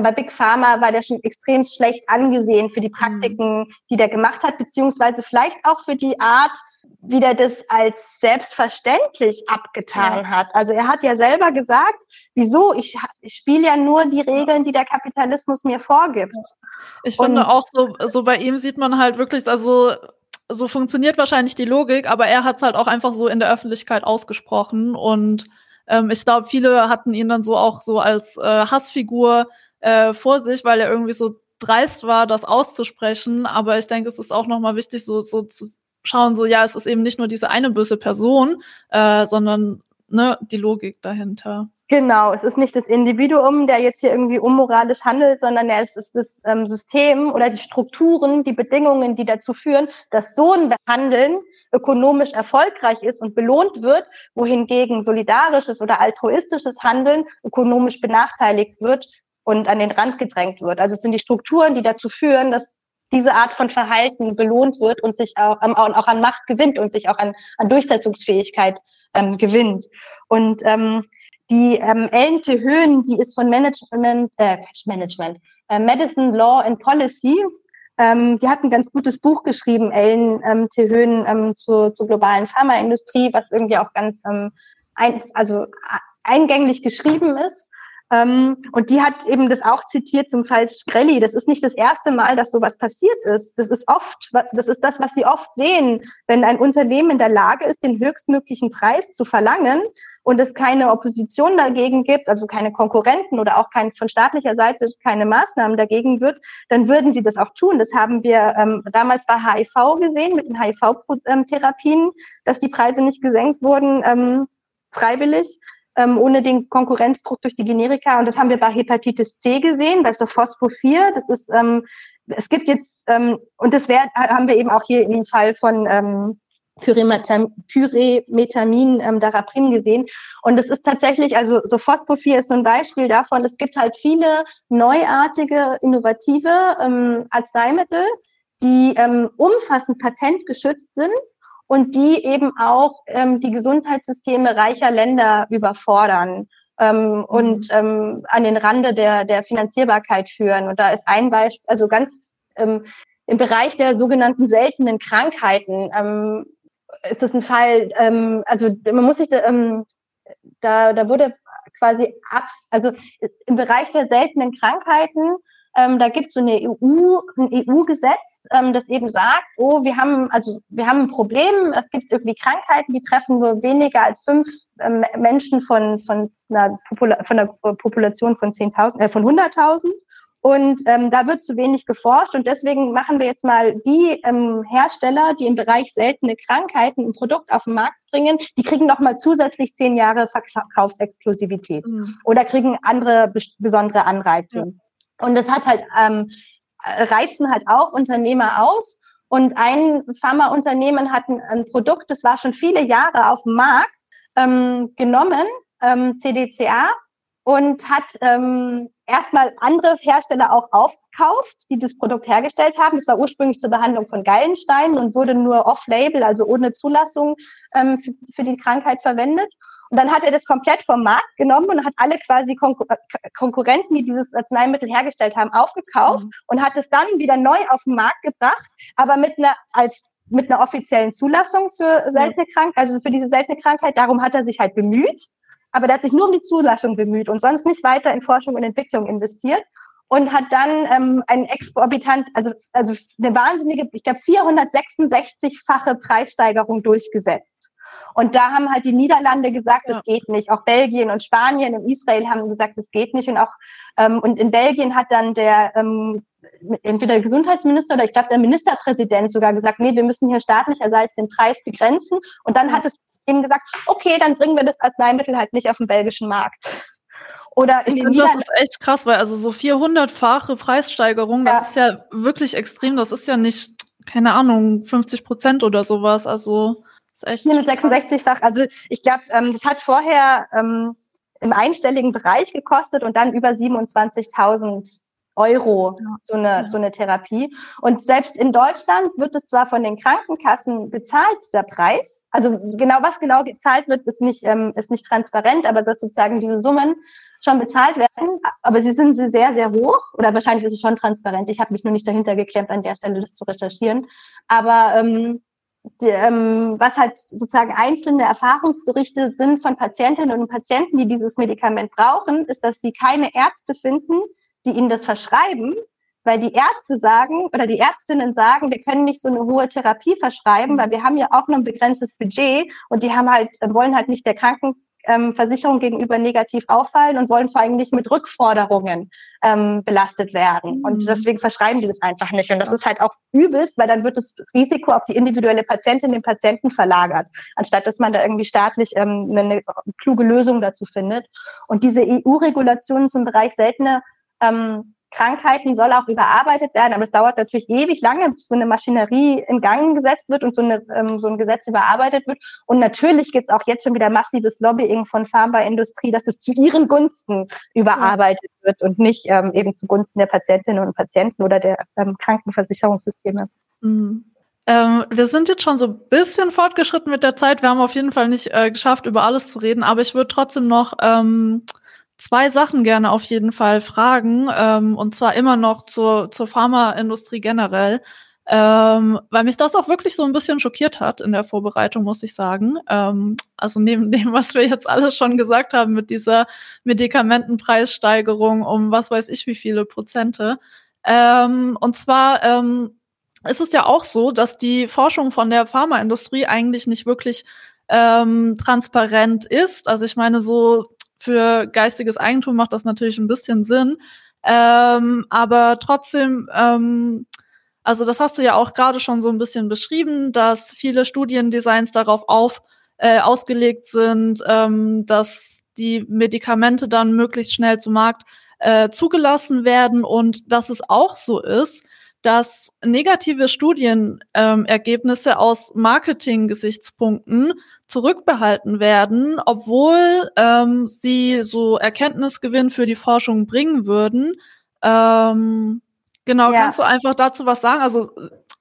bei Big Pharma war der schon extrem schlecht angesehen für die mhm. Praktiken, die der gemacht hat, beziehungsweise vielleicht auch für die Art, wie der das als selbstverständlich abgetan ja. hat. Also er hat ja selber gesagt, wieso? Ich, ich spiele ja nur die Regeln, die der Kapitalismus mir vorgibt. Ich finde Und, auch so, so bei ihm sieht man halt wirklich, also so funktioniert wahrscheinlich die Logik, aber er hat es halt auch einfach so in der Öffentlichkeit ausgesprochen und ähm, ich glaube, viele hatten ihn dann so auch so als äh, Hassfigur äh, vor sich, weil er irgendwie so dreist war, das auszusprechen. Aber ich denke, es ist auch nochmal wichtig, so, so zu schauen, so ja, es ist eben nicht nur diese eine böse Person, äh, sondern ne, die Logik dahinter. Genau, es ist nicht das Individuum, der jetzt hier irgendwie unmoralisch handelt, sondern es ist das ähm, System oder die Strukturen, die Bedingungen, die dazu führen, dass so ein Behandeln ökonomisch erfolgreich ist und belohnt wird, wohingegen solidarisches oder altruistisches Handeln ökonomisch benachteiligt wird und an den Rand gedrängt wird. Also es sind die Strukturen, die dazu führen, dass diese Art von Verhalten belohnt wird und sich auch, ähm, auch an Macht gewinnt und sich auch an, an Durchsetzungsfähigkeit ähm, gewinnt. Und ähm, die ähm, Ellen Höhen, die ist von Management, äh, Management, äh, Medicine Law and Policy. Ähm, die hat ein ganz gutes Buch geschrieben, Ellen ähm, Höhen ähm, zur, zur globalen Pharmaindustrie, was irgendwie auch ganz ähm, ein, also eingänglich geschrieben ist. Ähm, und die hat eben das auch zitiert zum Fall Skrelli. Das ist nicht das erste Mal, dass sowas passiert ist. Das ist oft, das ist das, was sie oft sehen, wenn ein Unternehmen in der Lage ist, den höchstmöglichen Preis zu verlangen und es keine Opposition dagegen gibt, also keine Konkurrenten oder auch kein, von staatlicher Seite keine Maßnahmen dagegen wird, dann würden sie das auch tun. Das haben wir ähm, damals bei HIV gesehen mit den HIV-Therapien, dass die Preise nicht gesenkt wurden, ähm, freiwillig ähm, ohne den Konkurrenzdruck durch die Generika. Und das haben wir bei Hepatitis C gesehen, bei Phospho-4. Das ist, ähm, es gibt jetzt, ähm, und das wär, haben wir eben auch hier im Fall von ähm, Pyremetamin, ähm, Daraprim gesehen. Und es ist tatsächlich, also so Phospho-4 ist so ein Beispiel davon. Es gibt halt viele neuartige, innovative ähm, Arzneimittel, die ähm, umfassend patentgeschützt sind und die eben auch ähm, die Gesundheitssysteme reicher Länder überfordern ähm, mhm. und ähm, an den Rande der, der Finanzierbarkeit führen. Und da ist ein Beispiel, also ganz ähm, im Bereich der sogenannten seltenen Krankheiten ähm, ist es ein Fall, ähm, also man muss sich da, ähm, da, da wurde quasi abs, also im Bereich der seltenen Krankheiten ähm, da gibt es so eine EU, ein EU-Gesetz, ähm, das eben sagt, oh, wir haben, also wir haben ein Problem, es gibt irgendwie Krankheiten, die treffen nur weniger als fünf ähm, Menschen von, von, einer, Popula von einer Population von 10.000, äh, von 100.000. Und ähm, da wird zu wenig geforscht und deswegen machen wir jetzt mal die ähm, Hersteller, die im Bereich seltene Krankheiten ein Produkt auf den Markt bringen, die kriegen noch mal zusätzlich zehn Jahre Verkaufsexklusivität mhm. oder kriegen andere besondere Anreize. Ja. Und das hat halt, ähm, reizen halt auch Unternehmer aus. Und ein Pharmaunternehmen hat ein, ein Produkt, das war schon viele Jahre auf dem Markt, ähm, genommen, ähm, CDCA, und hat ähm, erstmal andere Hersteller auch aufgekauft, die das Produkt hergestellt haben. Das war ursprünglich zur Behandlung von Gallensteinen und wurde nur off-label, also ohne Zulassung ähm, für, für die Krankheit verwendet. Und dann hat er das komplett vom Markt genommen und hat alle quasi Konkur äh, Konkurrenten, die dieses Arzneimittel hergestellt haben, aufgekauft mhm. und hat es dann wieder neu auf den Markt gebracht, aber mit einer als mit einer offiziellen Zulassung für seltene Krankheit, also für diese seltene Krankheit. Darum hat er sich halt bemüht. Aber der hat sich nur um die Zulassung bemüht und sonst nicht weiter in Forschung und Entwicklung investiert und hat dann ähm, ein exorbitant, also, also eine wahnsinnige, ich glaube 466-fache Preissteigerung durchgesetzt. Und da haben halt die Niederlande gesagt, ja. das geht nicht. Auch Belgien und Spanien und Israel haben gesagt, das geht nicht. Und auch ähm, und in Belgien hat dann der ähm, entweder der Gesundheitsminister oder ich glaube der Ministerpräsident sogar gesagt, nee, wir müssen hier staatlicherseits den Preis begrenzen. Und dann hat es eben gesagt, okay, dann bringen wir das Arzneimittel halt nicht auf den belgischen Markt. Oder in ich den Das ist echt krass, weil also so 400-fache Preissteigerung, ja. das ist ja wirklich extrem. Das ist ja nicht, keine Ahnung, 50 Prozent oder sowas. Also ist echt 466-fach. Also ich glaube, ähm, das hat vorher ähm, im einstelligen Bereich gekostet und dann über 27.000 Euro so eine, so eine Therapie. Und selbst in Deutschland wird es zwar von den Krankenkassen bezahlt, dieser Preis. Also genau, was genau gezahlt wird, ist nicht, ähm, ist nicht transparent, aber dass sozusagen diese Summen schon bezahlt werden, aber sie sind sehr, sehr hoch oder wahrscheinlich ist es schon transparent. Ich habe mich nur nicht dahinter geklemmt, an der Stelle das zu recherchieren. Aber ähm, die, ähm, was halt sozusagen einzelne Erfahrungsberichte sind von Patientinnen und Patienten, die dieses Medikament brauchen, ist, dass sie keine Ärzte finden, die ihnen das verschreiben, weil die Ärzte sagen oder die Ärztinnen sagen, wir können nicht so eine hohe Therapie verschreiben, weil wir haben ja auch nur ein begrenztes Budget und die haben halt, wollen halt nicht der Krankenversicherung gegenüber negativ auffallen und wollen vor allem nicht mit Rückforderungen ähm, belastet werden. Und mhm. deswegen verschreiben die das einfach nicht. Und das ist halt auch übelst, weil dann wird das Risiko auf die individuelle Patientin, den Patienten verlagert, anstatt dass man da irgendwie staatlich ähm, eine, kluge Lösung dazu findet. Und diese EU-Regulationen zum Bereich seltene ähm, Krankheiten soll auch überarbeitet werden, aber es dauert natürlich ewig lange, bis so eine Maschinerie in Gang gesetzt wird und so, eine, ähm, so ein Gesetz überarbeitet wird. Und natürlich gibt es auch jetzt schon wieder massives Lobbying von Pharmaindustrie, dass es zu ihren Gunsten überarbeitet ja. wird und nicht ähm, eben zugunsten der Patientinnen und Patienten oder der ähm, Krankenversicherungssysteme. Mhm. Ähm, wir sind jetzt schon so ein bisschen fortgeschritten mit der Zeit. Wir haben auf jeden Fall nicht äh, geschafft, über alles zu reden, aber ich würde trotzdem noch ähm, zwei Sachen gerne auf jeden Fall fragen, ähm, und zwar immer noch zur, zur Pharmaindustrie generell, ähm, weil mich das auch wirklich so ein bisschen schockiert hat in der Vorbereitung, muss ich sagen. Ähm, also neben dem, was wir jetzt alles schon gesagt haben mit dieser Medikamentenpreissteigerung um was weiß ich wie viele Prozente. Ähm, und zwar ähm, ist es ja auch so, dass die Forschung von der Pharmaindustrie eigentlich nicht wirklich ähm, transparent ist. Also ich meine, so für geistiges Eigentum macht das natürlich ein bisschen Sinn. Ähm, aber trotzdem, ähm, also das hast du ja auch gerade schon so ein bisschen beschrieben, dass viele Studiendesigns darauf auf, äh, ausgelegt sind, ähm, dass die Medikamente dann möglichst schnell zum Markt äh, zugelassen werden und dass es auch so ist, dass negative Studienergebnisse ähm, aus Marketing-Gesichtspunkten zurückbehalten werden, obwohl ähm, sie so Erkenntnisgewinn für die Forschung bringen würden. Ähm, genau, ja. kannst du einfach dazu was sagen? Also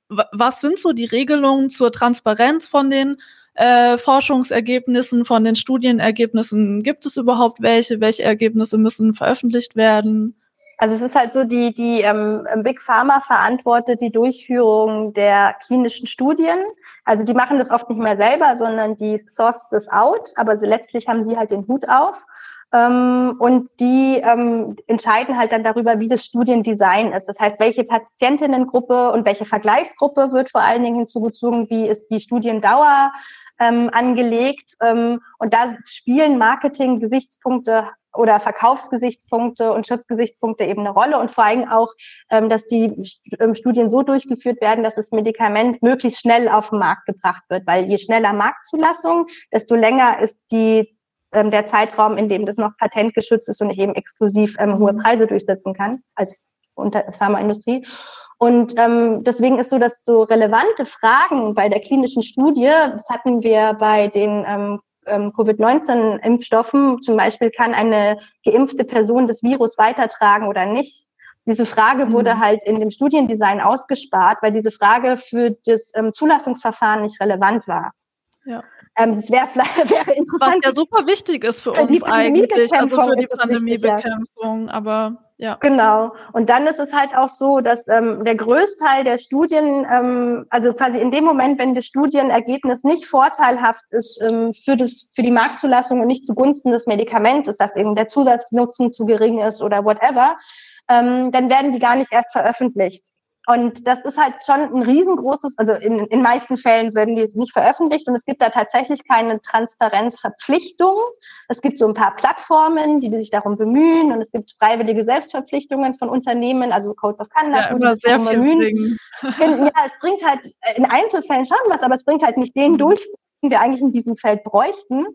was sind so die Regelungen zur Transparenz von den äh, Forschungsergebnissen, von den Studienergebnissen? Gibt es überhaupt welche? Welche Ergebnisse müssen veröffentlicht werden? Also es ist halt so, die, die ähm, Big Pharma verantwortet die Durchführung der klinischen Studien. Also die machen das oft nicht mehr selber, sondern die source das out, aber sie, letztlich haben sie halt den Hut auf. Ähm, und die ähm, entscheiden halt dann darüber, wie das Studiendesign ist. Das heißt, welche Patientinnengruppe und welche Vergleichsgruppe wird vor allen Dingen hinzugezogen, wie ist die Studiendauer ähm, angelegt. Ähm, und da spielen Marketing-Gesichtspunkte oder Verkaufsgesichtspunkte und Schutzgesichtspunkte eben eine Rolle und vor allem auch, ähm, dass die ähm, Studien so durchgeführt werden, dass das Medikament möglichst schnell auf den Markt gebracht wird, weil je schneller Marktzulassung, desto länger ist die ähm, der Zeitraum, in dem das noch patentgeschützt ist und ich eben exklusiv hohe Preise durchsetzen kann als Pharmaindustrie. Und ähm, deswegen ist so, dass so relevante Fragen bei der klinischen Studie, das hatten wir bei den ähm, ähm, Covid-19-Impfstoffen, zum Beispiel kann eine geimpfte Person das Virus weitertragen oder nicht. Diese Frage wurde mhm. halt in dem Studiendesign ausgespart, weil diese Frage für das ähm, Zulassungsverfahren nicht relevant war. Ja. Ähm, es wäre wäre interessant. Was ja super wichtig ist für, für uns eigentlich, also für die Pandemiebekämpfung, ja. aber ja. Genau. Und dann ist es halt auch so, dass ähm, der Größteil der Studien, ähm, also quasi in dem Moment, wenn das Studienergebnis nicht vorteilhaft ist ähm, für, das, für die Marktzulassung und nicht zugunsten des Medikaments ist, dass eben der Zusatznutzen zu gering ist oder whatever, ähm, dann werden die gar nicht erst veröffentlicht. Und das ist halt schon ein riesengroßes, also in in meisten Fällen werden die nicht veröffentlicht und es gibt da tatsächlich keine Transparenzverpflichtung. Es gibt so ein paar Plattformen, die, sich darum bemühen und es gibt freiwillige Selbstverpflichtungen von Unternehmen, also Codes of Conduct. Ja, immer sehr viel bemühen. Ja, es bringt halt in Einzelfällen schon was, aber es bringt halt nicht den mhm. durch, den wir eigentlich in diesem Feld bräuchten.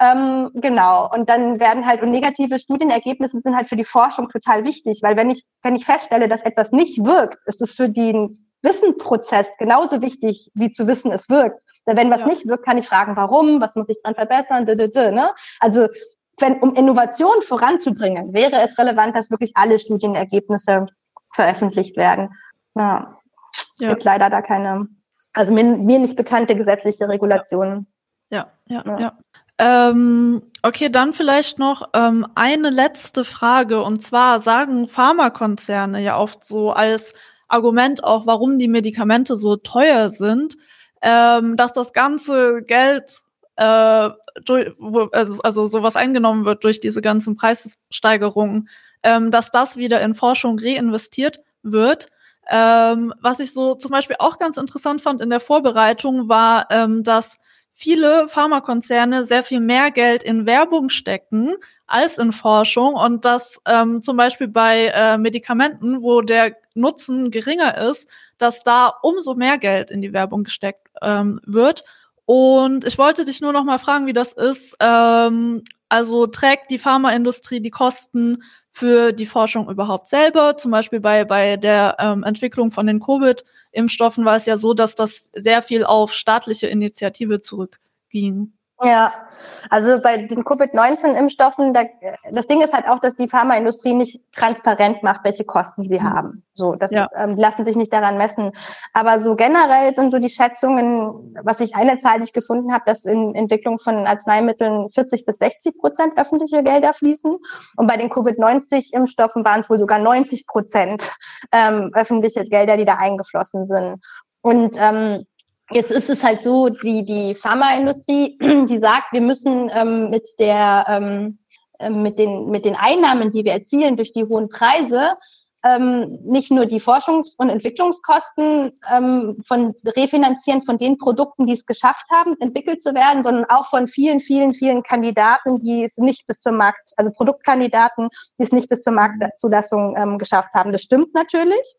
Ähm, genau. Und dann werden halt, und negative Studienergebnisse sind halt für die Forschung total wichtig, weil wenn ich, wenn ich feststelle, dass etwas nicht wirkt, ist es für den Wissenprozess genauso wichtig, wie zu wissen, es wirkt. Denn wenn was ja. nicht wirkt, kann ich fragen, warum, was muss ich dran verbessern, d -d -d, ne? Also, wenn, um Innovation voranzubringen, wäre es relevant, dass wirklich alle Studienergebnisse veröffentlicht werden. Ja. ja. Gibt leider da keine, also mir, mir nicht bekannte gesetzliche Regulationen. Ja, ja, ja. ja. Ähm, okay, dann vielleicht noch ähm, eine letzte Frage. Und zwar sagen Pharmakonzerne ja oft so als Argument auch, warum die Medikamente so teuer sind, ähm, dass das ganze Geld, äh, durch, also, also sowas eingenommen wird durch diese ganzen Preissteigerungen, ähm, dass das wieder in Forschung reinvestiert wird. Ähm, was ich so zum Beispiel auch ganz interessant fand in der Vorbereitung war, ähm, dass viele Pharmakonzerne sehr viel mehr Geld in Werbung stecken als in Forschung und dass ähm, zum Beispiel bei äh, Medikamenten, wo der Nutzen geringer ist, dass da umso mehr Geld in die Werbung gesteckt ähm, wird. Und ich wollte dich nur noch mal fragen, wie das ist. Ähm, also trägt die Pharmaindustrie die Kosten für die Forschung überhaupt selber? Zum Beispiel bei, bei der ähm, Entwicklung von den Covid- Impfstoffen war es ja so, dass das sehr viel auf staatliche Initiative zurückging. Ja, also bei den Covid-19-Impfstoffen, da, das Ding ist halt auch, dass die Pharmaindustrie nicht transparent macht, welche Kosten sie mhm. haben. So, das ja. ähm, lassen sich nicht daran messen. Aber so generell sind so die Schätzungen, was ich eine Zahl, die ich gefunden habe, dass in Entwicklung von Arzneimitteln 40 bis 60 Prozent öffentliche Gelder fließen. Und bei den Covid-19-Impfstoffen waren es wohl sogar 90 Prozent ähm, öffentliche Gelder, die da eingeflossen sind. Und ähm, Jetzt ist es halt so, die, die Pharmaindustrie, die sagt, wir müssen ähm, mit der, ähm, ähm, mit den, mit den Einnahmen, die wir erzielen durch die hohen Preise, ähm, nicht nur die Forschungs- und Entwicklungskosten ähm, von refinanzieren von den Produkten, die es geschafft haben, entwickelt zu werden, sondern auch von vielen, vielen, vielen Kandidaten, die es nicht bis zur Markt, also Produktkandidaten, die es nicht bis zur Marktzulassung ähm, geschafft haben. Das stimmt natürlich.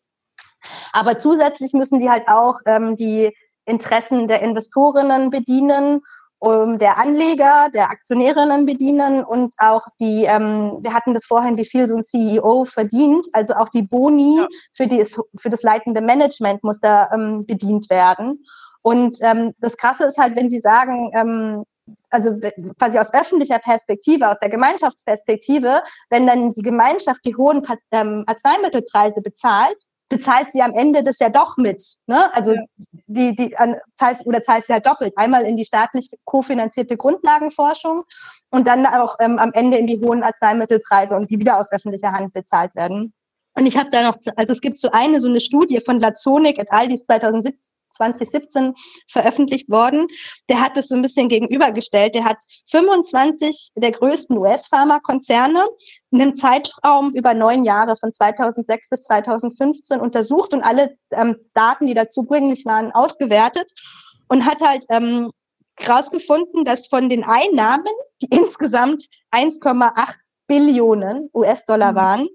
Aber zusätzlich müssen die halt auch ähm, die Interessen der Investorinnen bedienen, um der Anleger, der Aktionärinnen bedienen und auch die, ähm, wir hatten das vorhin, wie viel so ein CEO verdient, also auch die Boni ja. für, die, für das leitende Management muss da ähm, bedient werden. Und ähm, das Krasse ist halt, wenn Sie sagen, ähm, also quasi aus öffentlicher Perspektive, aus der Gemeinschaftsperspektive, wenn dann die Gemeinschaft die hohen ähm, Arzneimittelpreise bezahlt, bezahlt sie am Ende das ja doch mit. Ne? Also ja. die, die an, zahlt, oder zahlt sie halt doppelt. Einmal in die staatlich kofinanzierte Grundlagenforschung und dann auch ähm, am Ende in die hohen Arzneimittelpreise und die wieder aus öffentlicher Hand bezahlt werden. Und ich habe da noch, also es gibt so eine, so eine Studie von Lazonik et al., die ist 2017 2017 veröffentlicht worden. Der hat es so ein bisschen gegenübergestellt. Der hat 25 der größten US-Pharmakonzerne in einem Zeitraum über neun Jahre von 2006 bis 2015 untersucht und alle ähm, Daten, die dazu zugänglich waren, ausgewertet und hat halt ähm, herausgefunden, dass von den Einnahmen, die insgesamt 1,8 Billionen US-Dollar mhm. waren,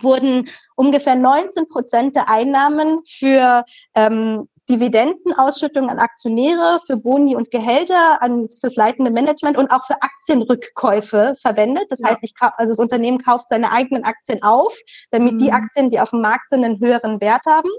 wurden ungefähr 19 Prozent der Einnahmen für ähm, Dividendenausschüttung an Aktionäre, für Boni und Gehälter, an, fürs leitende Management und auch für Aktienrückkäufe verwendet. Das ja. heißt, ich, also das Unternehmen kauft seine eigenen Aktien auf, damit mhm. die Aktien, die auf dem Markt sind, einen höheren Wert haben.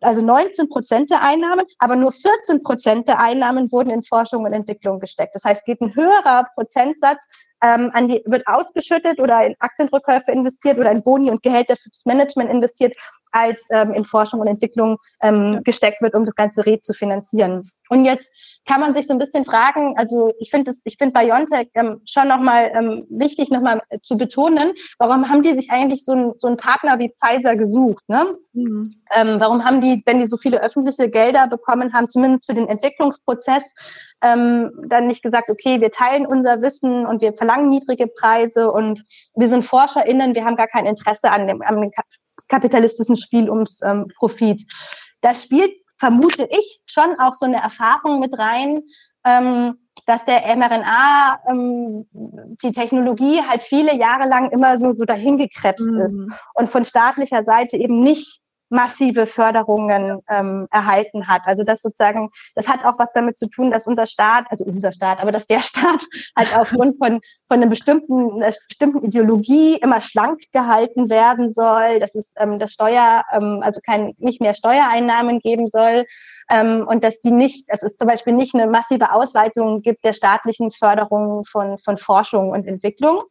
Also 19 Prozent der Einnahmen, aber nur 14 Prozent der Einnahmen wurden in Forschung und Entwicklung gesteckt. Das heißt, geht ein höherer Prozentsatz ähm, an die, wird ausgeschüttet oder in Aktienrückkäufe investiert oder in Boni und Gehälter fürs Management investiert, als ähm, in Forschung und Entwicklung ähm, gesteckt wird, um das ganze Rät zu finanzieren. Und jetzt kann man sich so ein bisschen fragen, also ich finde es, ich finde BioNTech ähm, schon nochmal ähm, wichtig, nochmal zu betonen, warum haben die sich eigentlich so, ein, so einen Partner wie Pfizer gesucht? Ne? Mhm. Ähm, warum haben die, wenn die so viele öffentliche Gelder bekommen haben, zumindest für den Entwicklungsprozess, ähm, dann nicht gesagt, okay, wir teilen unser Wissen und wir verlangen niedrige Preise und wir sind ForscherInnen, wir haben gar kein Interesse an dem, an dem kapitalistischen Spiel ums ähm, Profit. Da spielt vermute ich, schon auch so eine Erfahrung mit rein, ähm, dass der mRNA, ähm, die Technologie halt viele Jahre lang immer nur so dahingekrebst mhm. ist und von staatlicher Seite eben nicht massive Förderungen ähm, erhalten hat. Also das sozusagen, das hat auch was damit zu tun, dass unser Staat, also unser Staat, aber dass der Staat halt aufgrund von von einer bestimmten, einer bestimmten Ideologie immer schlank gehalten werden soll, dass es ähm, das Steuer, ähm, also kein nicht mehr Steuereinnahmen geben soll ähm, und dass die nicht, dass es zum Beispiel nicht eine massive Ausweitung gibt der staatlichen Förderung von von Forschung und Entwicklung.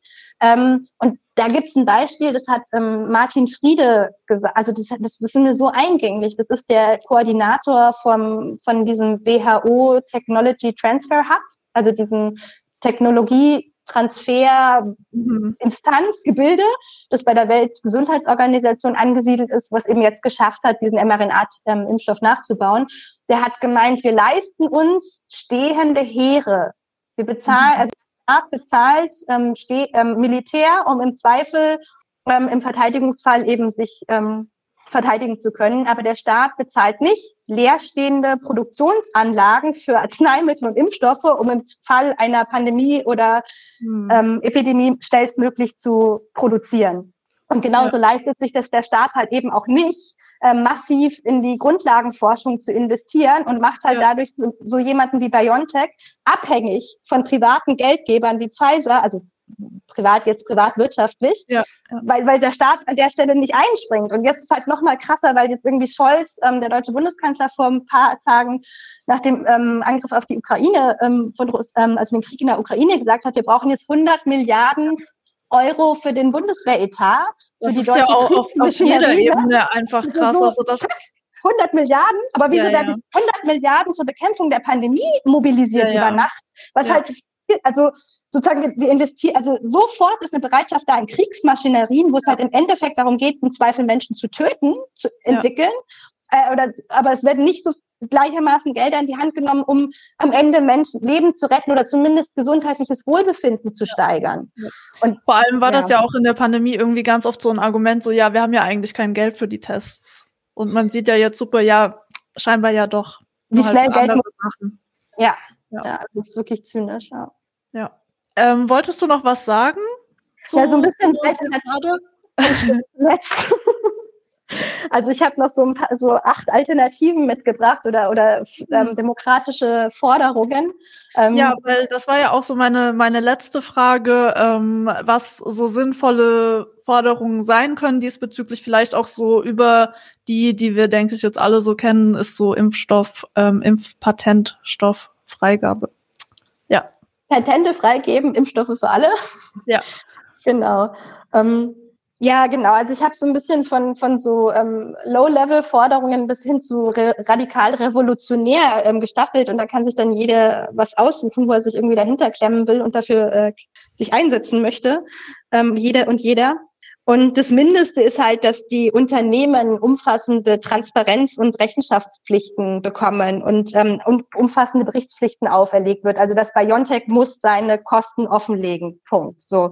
Ähm, und da gibt's ein Beispiel, das hat ähm, Martin Friede gesagt, also das, das, das ist so eingänglich. Das ist der Koordinator vom, von diesem WHO Technology Transfer Hub, also diesem Technologie Transfer mhm. Instanz, Gebilde, das bei der Weltgesundheitsorganisation angesiedelt ist, was eben jetzt geschafft hat, diesen mRNA-Impfstoff nachzubauen. Der hat gemeint, wir leisten uns stehende Heere. Wir bezahlen, mhm. also Staat bezahlt ähm, ähm, Militär, um im Zweifel ähm, im Verteidigungsfall eben sich ähm, verteidigen zu können. Aber der Staat bezahlt nicht leerstehende Produktionsanlagen für Arzneimittel und Impfstoffe, um im Fall einer Pandemie oder hm. ähm, Epidemie schnellstmöglich zu produzieren. Und genauso ja. leistet sich das der Staat halt eben auch nicht, äh, massiv in die Grundlagenforschung zu investieren und macht halt ja. dadurch so, so jemanden wie BioNTech abhängig von privaten Geldgebern wie Pfizer, also privat jetzt privatwirtschaftlich, ja. Weil, weil der Staat an der Stelle nicht einspringt. Und jetzt ist halt noch mal krasser, weil jetzt irgendwie Scholz, ähm, der deutsche Bundeskanzler, vor ein paar Tagen nach dem ähm, Angriff auf die Ukraine, ähm, von, ähm, also den Krieg in der Ukraine gesagt hat, wir brauchen jetzt 100 Milliarden Euro für den Bundeswehretat. Für das die ist ja auch auf, auf jeder Ebene einfach krass. So also das 100 Milliarden, aber wieso ja, werden ja. 100 Milliarden zur Bekämpfung der Pandemie mobilisiert ja, über Nacht? Was halt, also sozusagen, wir investieren, also sofort ist eine Bereitschaft da in Kriegsmaschinerien, wo es halt im Endeffekt darum geht, im Zweifel Menschen zu töten, zu entwickeln. Äh, oder, aber es werden nicht so gleichermaßen Gelder in die Hand genommen, um am Ende Menschen Leben zu retten oder zumindest gesundheitliches Wohlbefinden zu steigern. Und vor allem war ja. das ja auch in der Pandemie irgendwie ganz oft so ein Argument, so ja, wir haben ja eigentlich kein Geld für die Tests. Und man sieht ja jetzt super, ja, scheinbar ja doch. Wie halt schnell Geld machen. Ja, ja, ja, das ist wirklich zynisch, ja. Ja. Ähm, wolltest du noch was sagen? ja, so ein bisschen Letzt. Also ich habe noch so, ein paar, so acht Alternativen mitgebracht oder, oder ähm, hm. demokratische Forderungen. Ähm, ja, weil das war ja auch so meine, meine letzte Frage, ähm, was so sinnvolle Forderungen sein können diesbezüglich, vielleicht auch so über die, die wir, denke ich, jetzt alle so kennen, ist so Impfstoff, ähm, Impfpatentstofffreigabe. Ja. Patente freigeben, Impfstoffe für alle. Ja. genau. Ähm, ja, genau. Also ich habe so ein bisschen von, von so ähm, Low-Level-Forderungen bis hin zu re radikal revolutionär ähm, gestaffelt und da kann sich dann jeder was aussuchen, wo er sich irgendwie dahinter klemmen will und dafür äh, sich einsetzen möchte. Ähm, jeder und jeder. Und das Mindeste ist halt, dass die Unternehmen umfassende Transparenz- und Rechenschaftspflichten bekommen und ähm, umfassende Berichtspflichten auferlegt wird. Also das Biontech muss seine Kosten offenlegen. Punkt. So.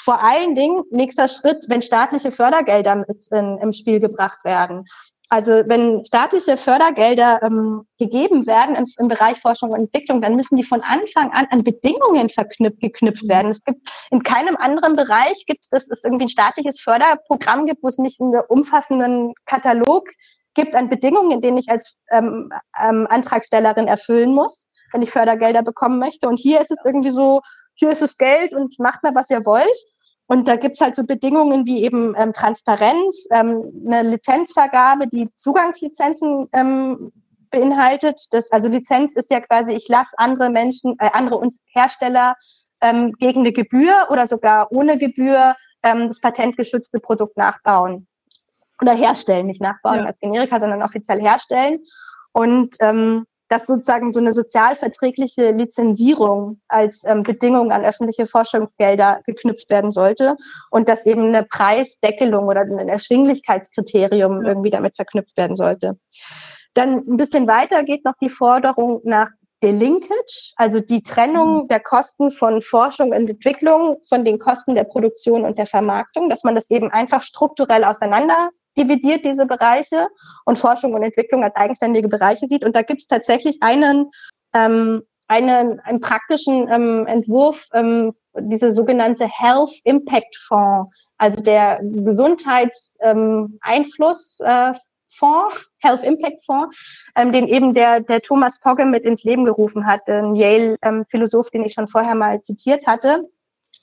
Vor allen Dingen, nächster Schritt, wenn staatliche Fördergelder mit in, im Spiel gebracht werden. Also wenn staatliche Fördergelder ähm, gegeben werden im, im, Bereich Forschung und Entwicklung, dann müssen die von Anfang an an Bedingungen verknüpft, geknüpft mhm. werden. Es gibt in keinem anderen Bereich gibt es, dass es irgendwie ein staatliches Förderprogramm gibt, wo es nicht einen umfassenden Katalog gibt an Bedingungen, den ich als ähm, ähm, Antragstellerin erfüllen muss, wenn ich Fördergelder bekommen möchte. Und hier ist es irgendwie so, hier ist das Geld und macht mal, was ihr wollt. Und da gibt's halt so Bedingungen wie eben ähm, Transparenz, ähm, eine Lizenzvergabe, die Zugangslizenzen ähm, beinhaltet. Das, also Lizenz ist ja quasi, ich lasse andere Menschen, äh, andere Hersteller ähm, gegen eine Gebühr oder sogar ohne Gebühr ähm, das patentgeschützte Produkt nachbauen. Oder herstellen, nicht nachbauen ja. als Generika, sondern offiziell herstellen. Und ähm, dass sozusagen so eine sozialverträgliche Lizenzierung als ähm, Bedingung an öffentliche Forschungsgelder geknüpft werden sollte und dass eben eine Preisdeckelung oder ein Erschwinglichkeitskriterium irgendwie damit verknüpft werden sollte. Dann ein bisschen weiter geht noch die Forderung nach Delinkage, also die Trennung mhm. der Kosten von Forschung und Entwicklung von den Kosten der Produktion und der Vermarktung, dass man das eben einfach strukturell auseinander dividiert, diese Bereiche, und Forschung und Entwicklung als eigenständige Bereiche sieht. Und da gibt es tatsächlich einen, ähm, einen, einen praktischen ähm, Entwurf, ähm, diese sogenannte Health Impact Fonds, also der Gesundheitseinfluss ähm, äh, Fonds, Health Impact Fonds, ähm, den eben der, der Thomas Pogge mit ins Leben gerufen hat, ein Yale-Philosoph, ähm, den ich schon vorher mal zitiert hatte.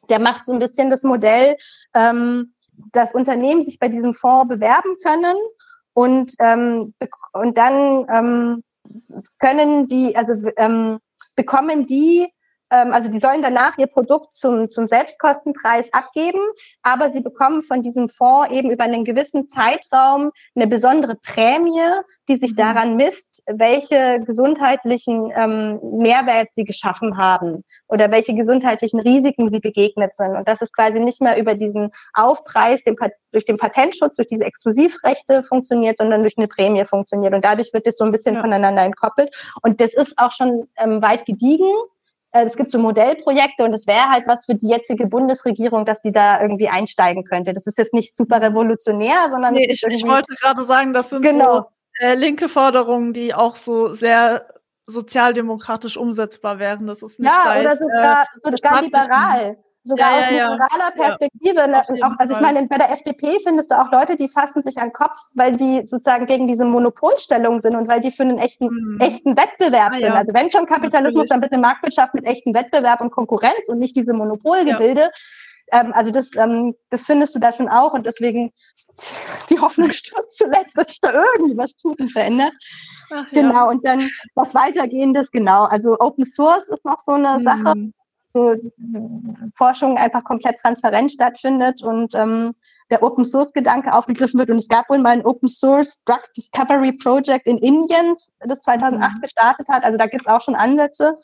Der macht so ein bisschen das Modell, ähm, dass Unternehmen sich bei diesem Fonds bewerben können und, ähm, und dann ähm, können die, also ähm, bekommen die also die sollen danach ihr Produkt zum, zum Selbstkostenpreis abgeben, aber sie bekommen von diesem Fonds eben über einen gewissen Zeitraum eine besondere Prämie, die sich mhm. daran misst, welche gesundheitlichen ähm, Mehrwert sie geschaffen haben oder welche gesundheitlichen Risiken sie begegnet sind. Und das ist quasi nicht mehr über diesen Aufpreis den, durch den Patentschutz, durch diese Exklusivrechte funktioniert, sondern durch eine Prämie funktioniert. Und dadurch wird es so ein bisschen ja. voneinander entkoppelt. Und das ist auch schon ähm, weit gediegen. Äh, es gibt so Modellprojekte und es wäre halt was für die jetzige Bundesregierung, dass sie da irgendwie einsteigen könnte. Das ist jetzt nicht super revolutionär, sondern nee, ich, ich wollte gerade sagen, das sind genau. so äh, linke Forderungen, die auch so sehr sozialdemokratisch umsetzbar wären. Das ist nicht ja, weit, oder sogar, äh, sogar liberal sogar ja, aus ja, liberaler Perspektive. Ja, ne, auch, also ich meine, bei der FDP findest du auch Leute, die fassen sich an den Kopf, weil die sozusagen gegen diese Monopolstellung sind und weil die für einen echten, mhm. echten Wettbewerb ah, sind. Also wenn schon Kapitalismus, dann bitte Marktwirtschaft mit echten Wettbewerb und Konkurrenz und nicht diese Monopolgebilde. Ähm, also das, ähm, das findest du da schon auch und deswegen die Hoffnung stirbt zuletzt, dass sich da irgendwie was tut und verändert. Ach, genau, und dann was weitergehendes, genau. Also Open Source ist noch so eine mhm. Sache so Forschung einfach komplett transparent stattfindet und ähm, der Open Source Gedanke aufgegriffen wird. Und es gab wohl mal ein Open Source Drug Discovery Project in Indien, das 2008 mhm. gestartet hat. Also da gibt es auch schon Ansätze.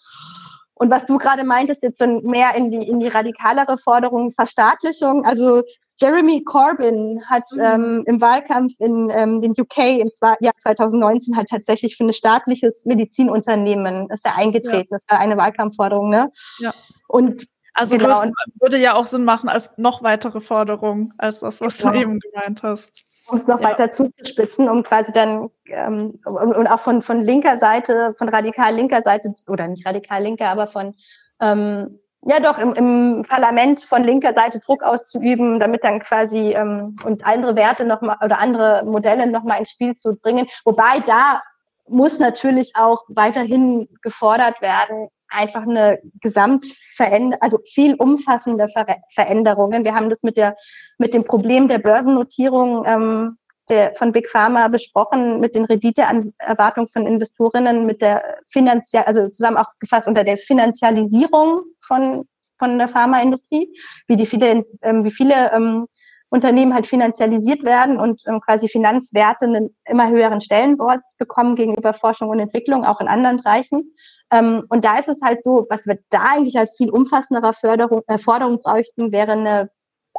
Und was du gerade meintest, jetzt so mehr in die, in die radikalere Forderung Verstaatlichung. Also Jeremy Corbyn hat mhm. ähm, im Wahlkampf in ähm, den UK im Jahr 2019 hat tatsächlich für ein staatliches Medizinunternehmen ist er eingetreten. Ja. Das war eine Wahlkampfforderung, ne? Ja. Und also genau. würde, würde ja auch Sinn machen als noch weitere Forderung als das, was genau. du eben gemeint hast. Um es noch ja. weiter zuzuspitzen, um quasi dann ähm, und, und, auch von, von linker Seite, von radikal linker Seite, oder nicht radikal linker, aber von ähm, ja doch im, im Parlament von linker Seite Druck auszuüben, damit dann quasi ähm, und andere Werte noch mal oder andere Modelle noch mal ins Spiel zu bringen. Wobei da muss natürlich auch weiterhin gefordert werden, einfach eine Gesamtveränderung, also viel umfassende Ver Veränderungen. Wir haben das mit der mit dem Problem der Börsennotierung ähm, der, von Big Pharma besprochen, mit den Renditeerwartungen von Investorinnen, mit der finanziell, also zusammen auch gefasst unter der Finanzialisierung von von der Pharmaindustrie, wie die viele ähm, wie viele ähm, Unternehmen halt finanzialisiert werden und ähm, quasi Finanzwerte einen immer höheren Stellenwert bekommen gegenüber Forschung und Entwicklung, auch in anderen Bereichen. Ähm, und da ist es halt so, was wir da eigentlich als viel umfassenderer Förderung, äh, Forderung bräuchten, wäre eine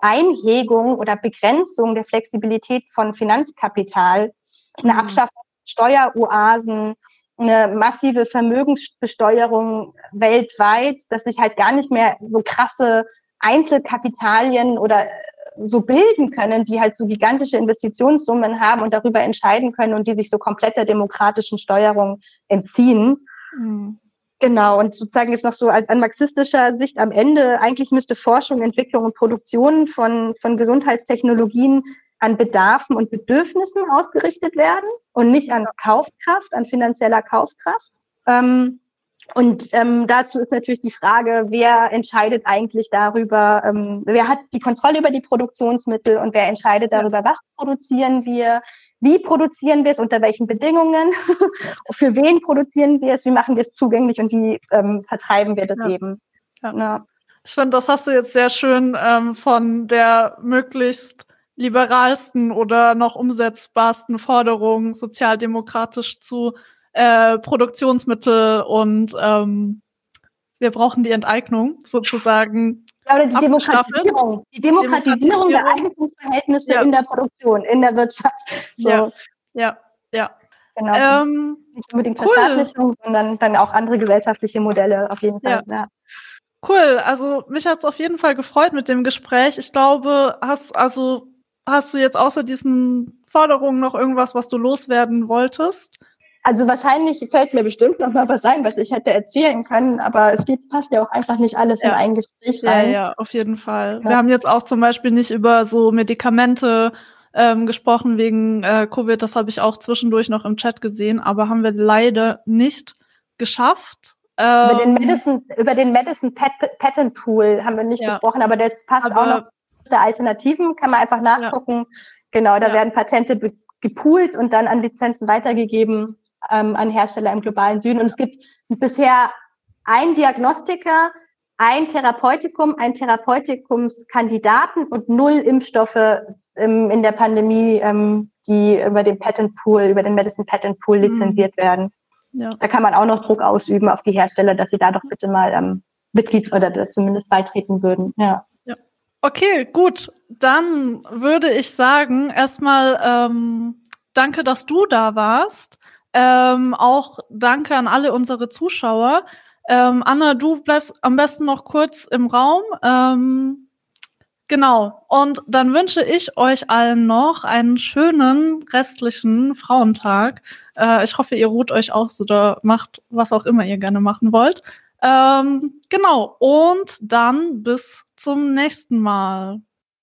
Einhegung oder Begrenzung der Flexibilität von Finanzkapital, eine mhm. Abschaffung von Steueroasen, eine massive Vermögensbesteuerung weltweit, dass sich halt gar nicht mehr so krasse Einzelkapitalien oder äh, so bilden können, die halt so gigantische Investitionssummen haben und darüber entscheiden können und die sich so komplett der demokratischen Steuerung entziehen. Mhm. Genau, und sozusagen jetzt noch so als an marxistischer Sicht am Ende, eigentlich müsste Forschung, Entwicklung und Produktion von, von Gesundheitstechnologien an Bedarfen und Bedürfnissen ausgerichtet werden und nicht an Kaufkraft, an finanzieller Kaufkraft. Ähm, Und ähm, dazu ist natürlich die Frage, wer entscheidet eigentlich darüber, ähm, wer hat die Kontrolle über die Produktionsmittel und wer entscheidet darüber, was produzieren wir, wie produzieren wir es, unter welchen Bedingungen, für wen produzieren wir es, wie machen wir es zugänglich und wie ähm, vertreiben wir das ja. eben. Ja. ja. Ich finde, das hast du jetzt sehr schön ähm, von der möglichst liberalsten oder noch umsetzbarsten Forderung sozialdemokratisch zu äh, Produktionsmittel und ähm, wir brauchen die Enteignung sozusagen. Ja, oder die Demokratisierung. Die Demokratisierung, der Eigentumsverhältnisse ja. in der Produktion, in der Wirtschaft. So. Ja, ja, ja. Genau. Ähm, Nicht unbedingt cool. Verstaatlichung, sondern dann auch andere gesellschaftliche Modelle auf jeden Fall. Ja. ja. Cool, also mich hat es auf jeden Fall gefreut mit dem Gespräch. Ich glaube, hast also hast du jetzt außer diesen Forderungen noch irgendwas, was du loswerden wolltest? Also wahrscheinlich fällt mir bestimmt noch mal was ein, was ich hätte erzählen können, aber es geht, passt ja auch einfach nicht alles ja. in ein Gespräch rein. Ja, ja, auf jeden Fall. Ja. Wir haben jetzt auch zum Beispiel nicht über so Medikamente ähm, gesprochen wegen äh, Covid, das habe ich auch zwischendurch noch im Chat gesehen, aber haben wir leider nicht geschafft. Ähm, über den Medicine, über den Medicine Pat Patent Pool haben wir nicht ja. gesprochen, aber der passt aber, auch noch der Alternativen, kann man einfach nachgucken. Genau, da werden Patente gepoolt und dann an Lizenzen weitergegeben ähm, an Hersteller im globalen Süden. Und es gibt bisher ein Diagnostiker, ein Therapeutikum, ein Therapeutikumskandidaten und null Impfstoffe ähm, in der Pandemie, ähm, die über den Patent Pool, über den Medicine Patent Pool mhm. lizenziert mhm. werden. Ja. Da kann man auch noch Druck ausüben auf die Hersteller, dass sie da doch bitte mal ähm, Mitglied oder zumindest beitreten würden. Ja. ja. Okay, gut. Dann würde ich sagen, erstmal ähm, danke, dass du da warst. Ähm, auch danke an alle unsere Zuschauer. Ähm, Anna, du bleibst am besten noch kurz im Raum. Ähm, genau. Und dann wünsche ich euch allen noch einen schönen restlichen Frauentag. Äh, ich hoffe, ihr ruht euch aus oder macht was auch immer ihr gerne machen wollt. Ähm, genau. Und dann bis zum nächsten Mal.